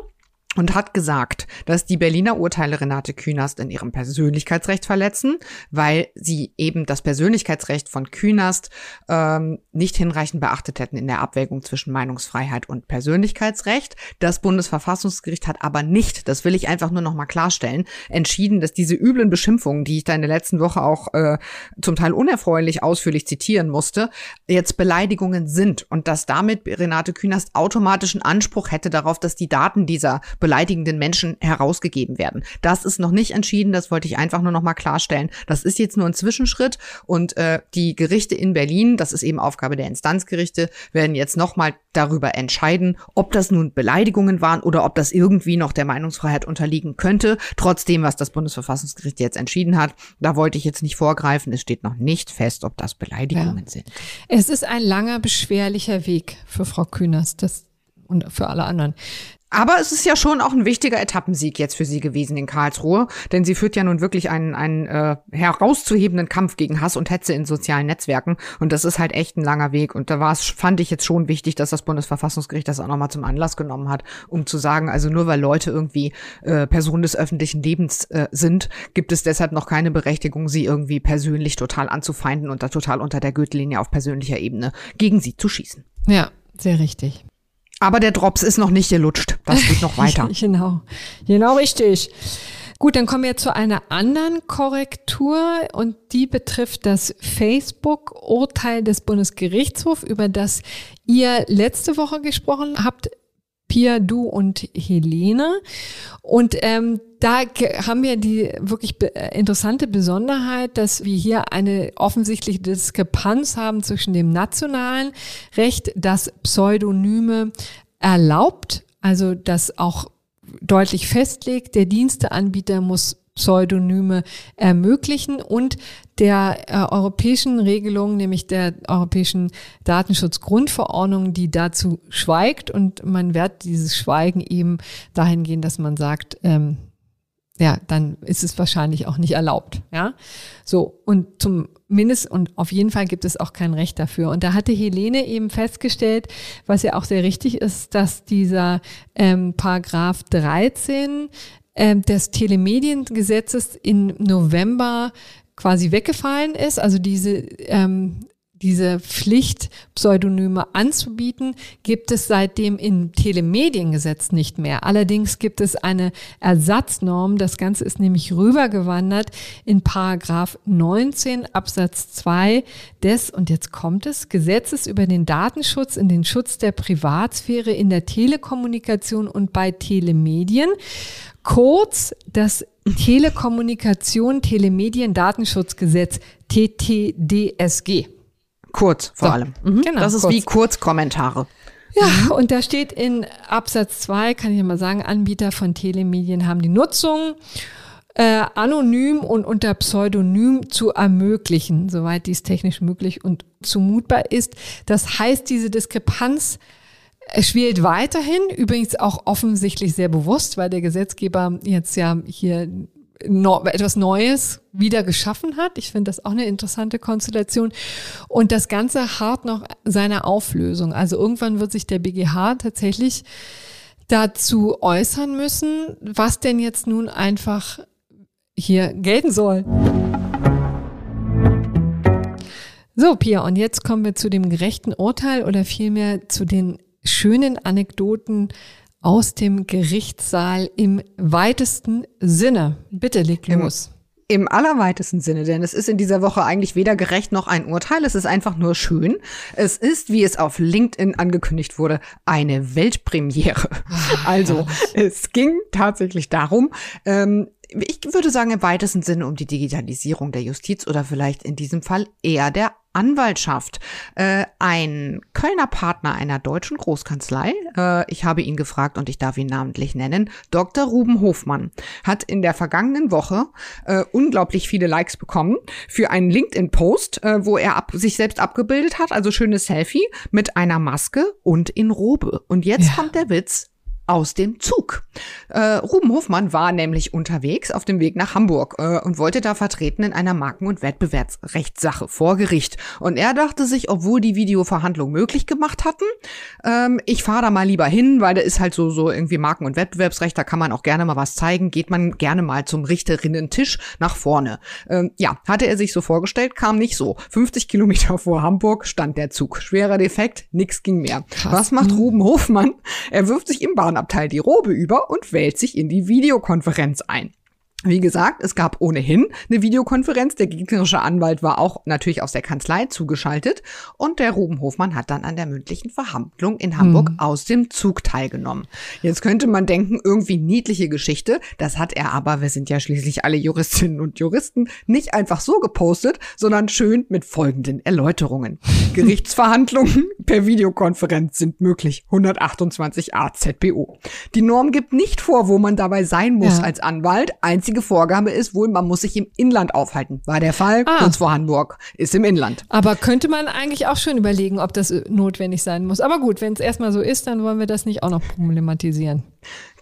und hat gesagt, dass die Berliner Urteile Renate Künast in ihrem Persönlichkeitsrecht verletzen, weil sie eben das Persönlichkeitsrecht von Künast ähm, nicht hinreichend beachtet hätten in der Abwägung zwischen Meinungsfreiheit und Persönlichkeitsrecht. Das Bundesverfassungsgericht hat aber nicht, das will ich einfach nur noch mal klarstellen, entschieden, dass diese üblen Beschimpfungen, die ich da in der letzten Woche auch äh, zum Teil unerfreulich ausführlich zitieren musste, jetzt Beleidigungen sind und dass damit Renate Künast automatischen Anspruch hätte darauf, dass die Daten dieser beleidigenden Menschen herausgegeben werden. Das ist noch nicht entschieden, das wollte ich einfach nur noch mal klarstellen. Das ist jetzt nur ein Zwischenschritt und äh, die Gerichte in Berlin, das ist eben Aufgabe der Instanzgerichte, werden jetzt noch mal darüber entscheiden, ob das nun Beleidigungen waren oder ob das irgendwie noch der Meinungsfreiheit unterliegen könnte. Trotzdem, was das Bundesverfassungsgericht jetzt entschieden hat, da wollte ich jetzt nicht vorgreifen. Es steht noch nicht fest, ob das Beleidigungen ja. sind. Es ist ein langer, beschwerlicher Weg für Frau Kühners. Das und für alle anderen. Aber es ist ja schon auch ein wichtiger Etappensieg jetzt für sie gewesen in Karlsruhe, denn sie führt ja nun wirklich einen, einen äh, herauszuhebenden Kampf gegen Hass und Hetze in sozialen Netzwerken und das ist halt echt ein langer Weg und da war es, fand ich jetzt schon wichtig, dass das Bundesverfassungsgericht das auch nochmal zum Anlass genommen hat, um zu sagen, also nur weil Leute irgendwie äh, Personen des öffentlichen Lebens äh, sind, gibt es deshalb noch keine Berechtigung, sie irgendwie persönlich total anzufeinden und da total unter der Gürtellinie auf persönlicher Ebene gegen sie zu schießen. Ja, sehr richtig. Aber der Drops ist noch nicht gelutscht. Das geht noch weiter. genau. Genau richtig. Gut, dann kommen wir zu einer anderen Korrektur und die betrifft das Facebook-Urteil des Bundesgerichtshofs, über das ihr letzte Woche gesprochen habt. Pia, du und Helene. Und ähm, da haben wir die wirklich interessante Besonderheit, dass wir hier eine offensichtliche Diskrepanz haben zwischen dem nationalen Recht, das Pseudonyme erlaubt, also das auch deutlich festlegt, der Diensteanbieter muss Pseudonyme ermöglichen und der äh, europäischen Regelung, nämlich der europäischen Datenschutzgrundverordnung, die dazu schweigt und man wird dieses Schweigen eben dahingehend, dass man sagt, ähm, ja, dann ist es wahrscheinlich auch nicht erlaubt, ja. So und zumindest und auf jeden Fall gibt es auch kein Recht dafür. Und da hatte Helene eben festgestellt, was ja auch sehr richtig ist, dass dieser ähm, Paragraph 13 ähm, des Telemediengesetzes im November quasi weggefallen ist. Also diese ähm, diese Pflicht, Pseudonyme anzubieten, gibt es seitdem im Telemediengesetz nicht mehr. Allerdings gibt es eine Ersatznorm. Das Ganze ist nämlich rübergewandert in Paragraph 19 Absatz 2 des, und jetzt kommt es, Gesetzes über den Datenschutz in den Schutz der Privatsphäre in der Telekommunikation und bei Telemedien. Kurz das Telekommunikation Telemedien Datenschutzgesetz TTDSG. Kurz vor so. allem. Mhm. Genau, das ist kurz. wie Kurzkommentare. Ja, und da steht in Absatz 2, kann ich mal sagen, Anbieter von Telemedien haben die Nutzung äh, anonym und unter Pseudonym zu ermöglichen, soweit dies technisch möglich und zumutbar ist. Das heißt, diese Diskrepanz schwelt weiterhin, übrigens auch offensichtlich sehr bewusst, weil der Gesetzgeber jetzt ja hier etwas Neues wieder geschaffen hat. Ich finde das auch eine interessante Konstellation. Und das Ganze hart noch seiner Auflösung. Also irgendwann wird sich der BGH tatsächlich dazu äußern müssen, was denn jetzt nun einfach hier gelten soll. So, Pia, und jetzt kommen wir zu dem gerechten Urteil oder vielmehr zu den schönen Anekdoten aus dem Gerichtssaal im weitesten Sinne. Bitte leg los. Im, Im allerweitesten Sinne, denn es ist in dieser Woche eigentlich weder gerecht noch ein Urteil. Es ist einfach nur schön. Es ist, wie es auf LinkedIn angekündigt wurde, eine Weltpremiere. Ah, also es ging tatsächlich darum, ähm, ich würde sagen, im weitesten Sinne um die Digitalisierung der Justiz oder vielleicht in diesem Fall eher der Anwaltschaft. Äh, ein Kölner Partner einer deutschen Großkanzlei, äh, ich habe ihn gefragt und ich darf ihn namentlich nennen, Dr. Ruben Hofmann, hat in der vergangenen Woche äh, unglaublich viele Likes bekommen für einen LinkedIn-Post, äh, wo er ab, sich selbst abgebildet hat, also schönes Selfie mit einer Maske und in Robe. Und jetzt ja. kommt der Witz, aus dem Zug. Äh, Ruben Hofmann war nämlich unterwegs auf dem Weg nach Hamburg äh, und wollte da vertreten in einer Marken- und Wettbewerbsrechtssache vor Gericht. Und er dachte sich, obwohl die Videoverhandlung möglich gemacht hatten, ähm, ich fahre da mal lieber hin, weil da ist halt so, so irgendwie Marken- und Wettbewerbsrecht, da kann man auch gerne mal was zeigen, geht man gerne mal zum Richterinnen-Tisch nach vorne. Ähm, ja, hatte er sich so vorgestellt, kam nicht so. 50 Kilometer vor Hamburg stand der Zug. Schwerer Defekt, nix ging mehr. Krass. Was macht mhm. Ruben Hofmann? Er wirft sich im Bahn Frauenabteil die Robe über und wählt sich in die Videokonferenz ein. Wie gesagt, es gab ohnehin eine Videokonferenz. Der gegnerische Anwalt war auch natürlich aus der Kanzlei zugeschaltet. Und der Ruben Hofmann hat dann an der mündlichen Verhandlung in Hamburg mhm. aus dem Zug teilgenommen. Jetzt könnte man denken, irgendwie niedliche Geschichte. Das hat er aber, wir sind ja schließlich alle Juristinnen und Juristen, nicht einfach so gepostet, sondern schön mit folgenden Erläuterungen. Gerichtsverhandlungen per Videokonferenz sind möglich. 128a ZBO. Die Norm gibt nicht vor, wo man dabei sein muss ja. als Anwalt. Einzige einzige Vorgabe ist wohl, man muss sich im Inland aufhalten. War der Fall, ah. kurz vor Hamburg, ist im Inland. Aber könnte man eigentlich auch schon überlegen, ob das notwendig sein muss. Aber gut, wenn es erstmal so ist, dann wollen wir das nicht auch noch problematisieren.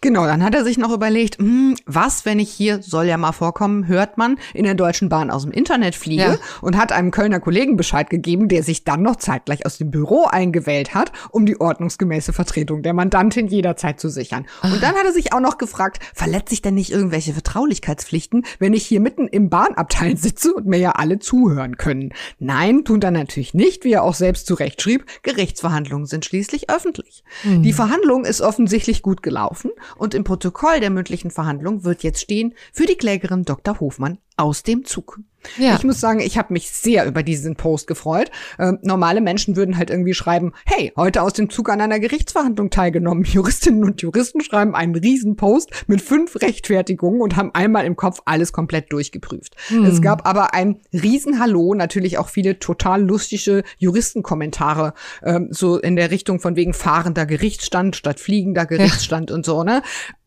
Genau, dann hat er sich noch überlegt, hm, was, wenn ich hier, soll ja mal vorkommen, hört man, in der Deutschen Bahn aus dem Internet fliege ja. und hat einem Kölner Kollegen Bescheid gegeben, der sich dann noch zeitgleich aus dem Büro eingewählt hat, um die ordnungsgemäße Vertretung der Mandantin jederzeit zu sichern. Und dann hat er sich auch noch gefragt, verletze ich denn nicht irgendwelche Vertraulichkeitspflichten, wenn ich hier mitten im Bahnabteil sitze und mir ja alle zuhören können? Nein, tun er natürlich nicht, wie er auch selbst zurecht schrieb, Gerichtsverhandlungen sind schließlich öffentlich. Mhm. Die Verhandlung ist offensichtlich gut gelaufen und im Protokoll der mündlichen Verhandlung wird jetzt stehen für die Klägerin Dr. Hofmann aus dem Zug. Ja. Ich muss sagen, ich habe mich sehr über diesen Post gefreut. Äh, normale Menschen würden halt irgendwie schreiben, hey, heute aus dem Zug an einer Gerichtsverhandlung teilgenommen. Juristinnen und Juristen schreiben einen riesen Post mit fünf Rechtfertigungen und haben einmal im Kopf alles komplett durchgeprüft. Hm. Es gab aber ein riesen Hallo, natürlich auch viele total lustige Juristenkommentare, ähm, so in der Richtung von wegen fahrender Gerichtsstand statt fliegender Gerichtsstand ja. und so, ne?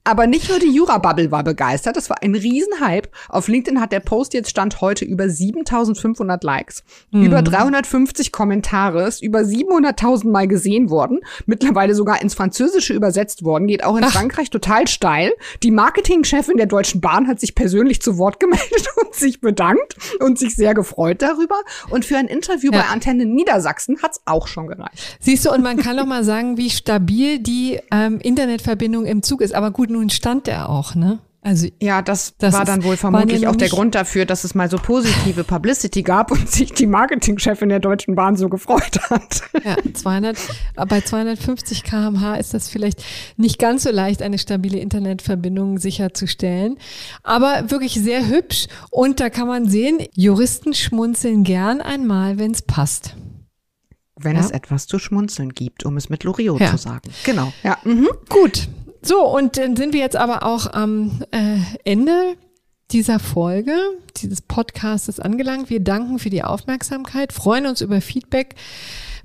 Aber nicht nur die Jura-Bubble war begeistert, das war ein Riesenhype. Auf LinkedIn hat der Post jetzt Stand heute über 7500 Likes, mhm. über 350 Kommentare, ist über 700.000 Mal gesehen worden, mittlerweile sogar ins Französische übersetzt worden, geht auch in Ach. Frankreich total steil. Die Marketingchefin der Deutschen Bahn hat sich persönlich zu Wort gemeldet und sich bedankt und sich sehr gefreut darüber. Und für ein Interview ja. bei Antenne Niedersachsen hat's auch schon gereicht. Siehst du, und man kann noch mal sagen, wie stabil die ähm, Internetverbindung im Zug ist. Aber gut, nun stand er auch, ne? Also ja, das, das war dann wohl vermutlich ja auch der Grund dafür, dass es mal so positive Publicity gab und sich die Marketingchefin der Deutschen Bahn so gefreut hat. Ja, 200, bei 250 km/h ist das vielleicht nicht ganz so leicht, eine stabile Internetverbindung sicherzustellen, aber wirklich sehr hübsch und da kann man sehen, Juristen schmunzeln gern einmal, wenn es passt. Wenn ja. es etwas zu schmunzeln gibt, um es mit Loriot ja. zu sagen. Genau. Ja. Mhm. Gut. So, und dann sind wir jetzt aber auch am äh, Ende dieser Folge, dieses Podcasts angelangt. Wir danken für die Aufmerksamkeit, freuen uns über Feedback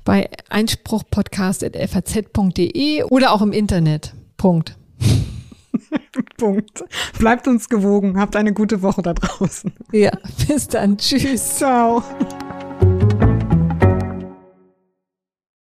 bei einspruchpodcast.faz.de oder auch im Internet. Punkt. Punkt. Bleibt uns gewogen. Habt eine gute Woche da draußen. Ja, bis dann. Tschüss. Ciao.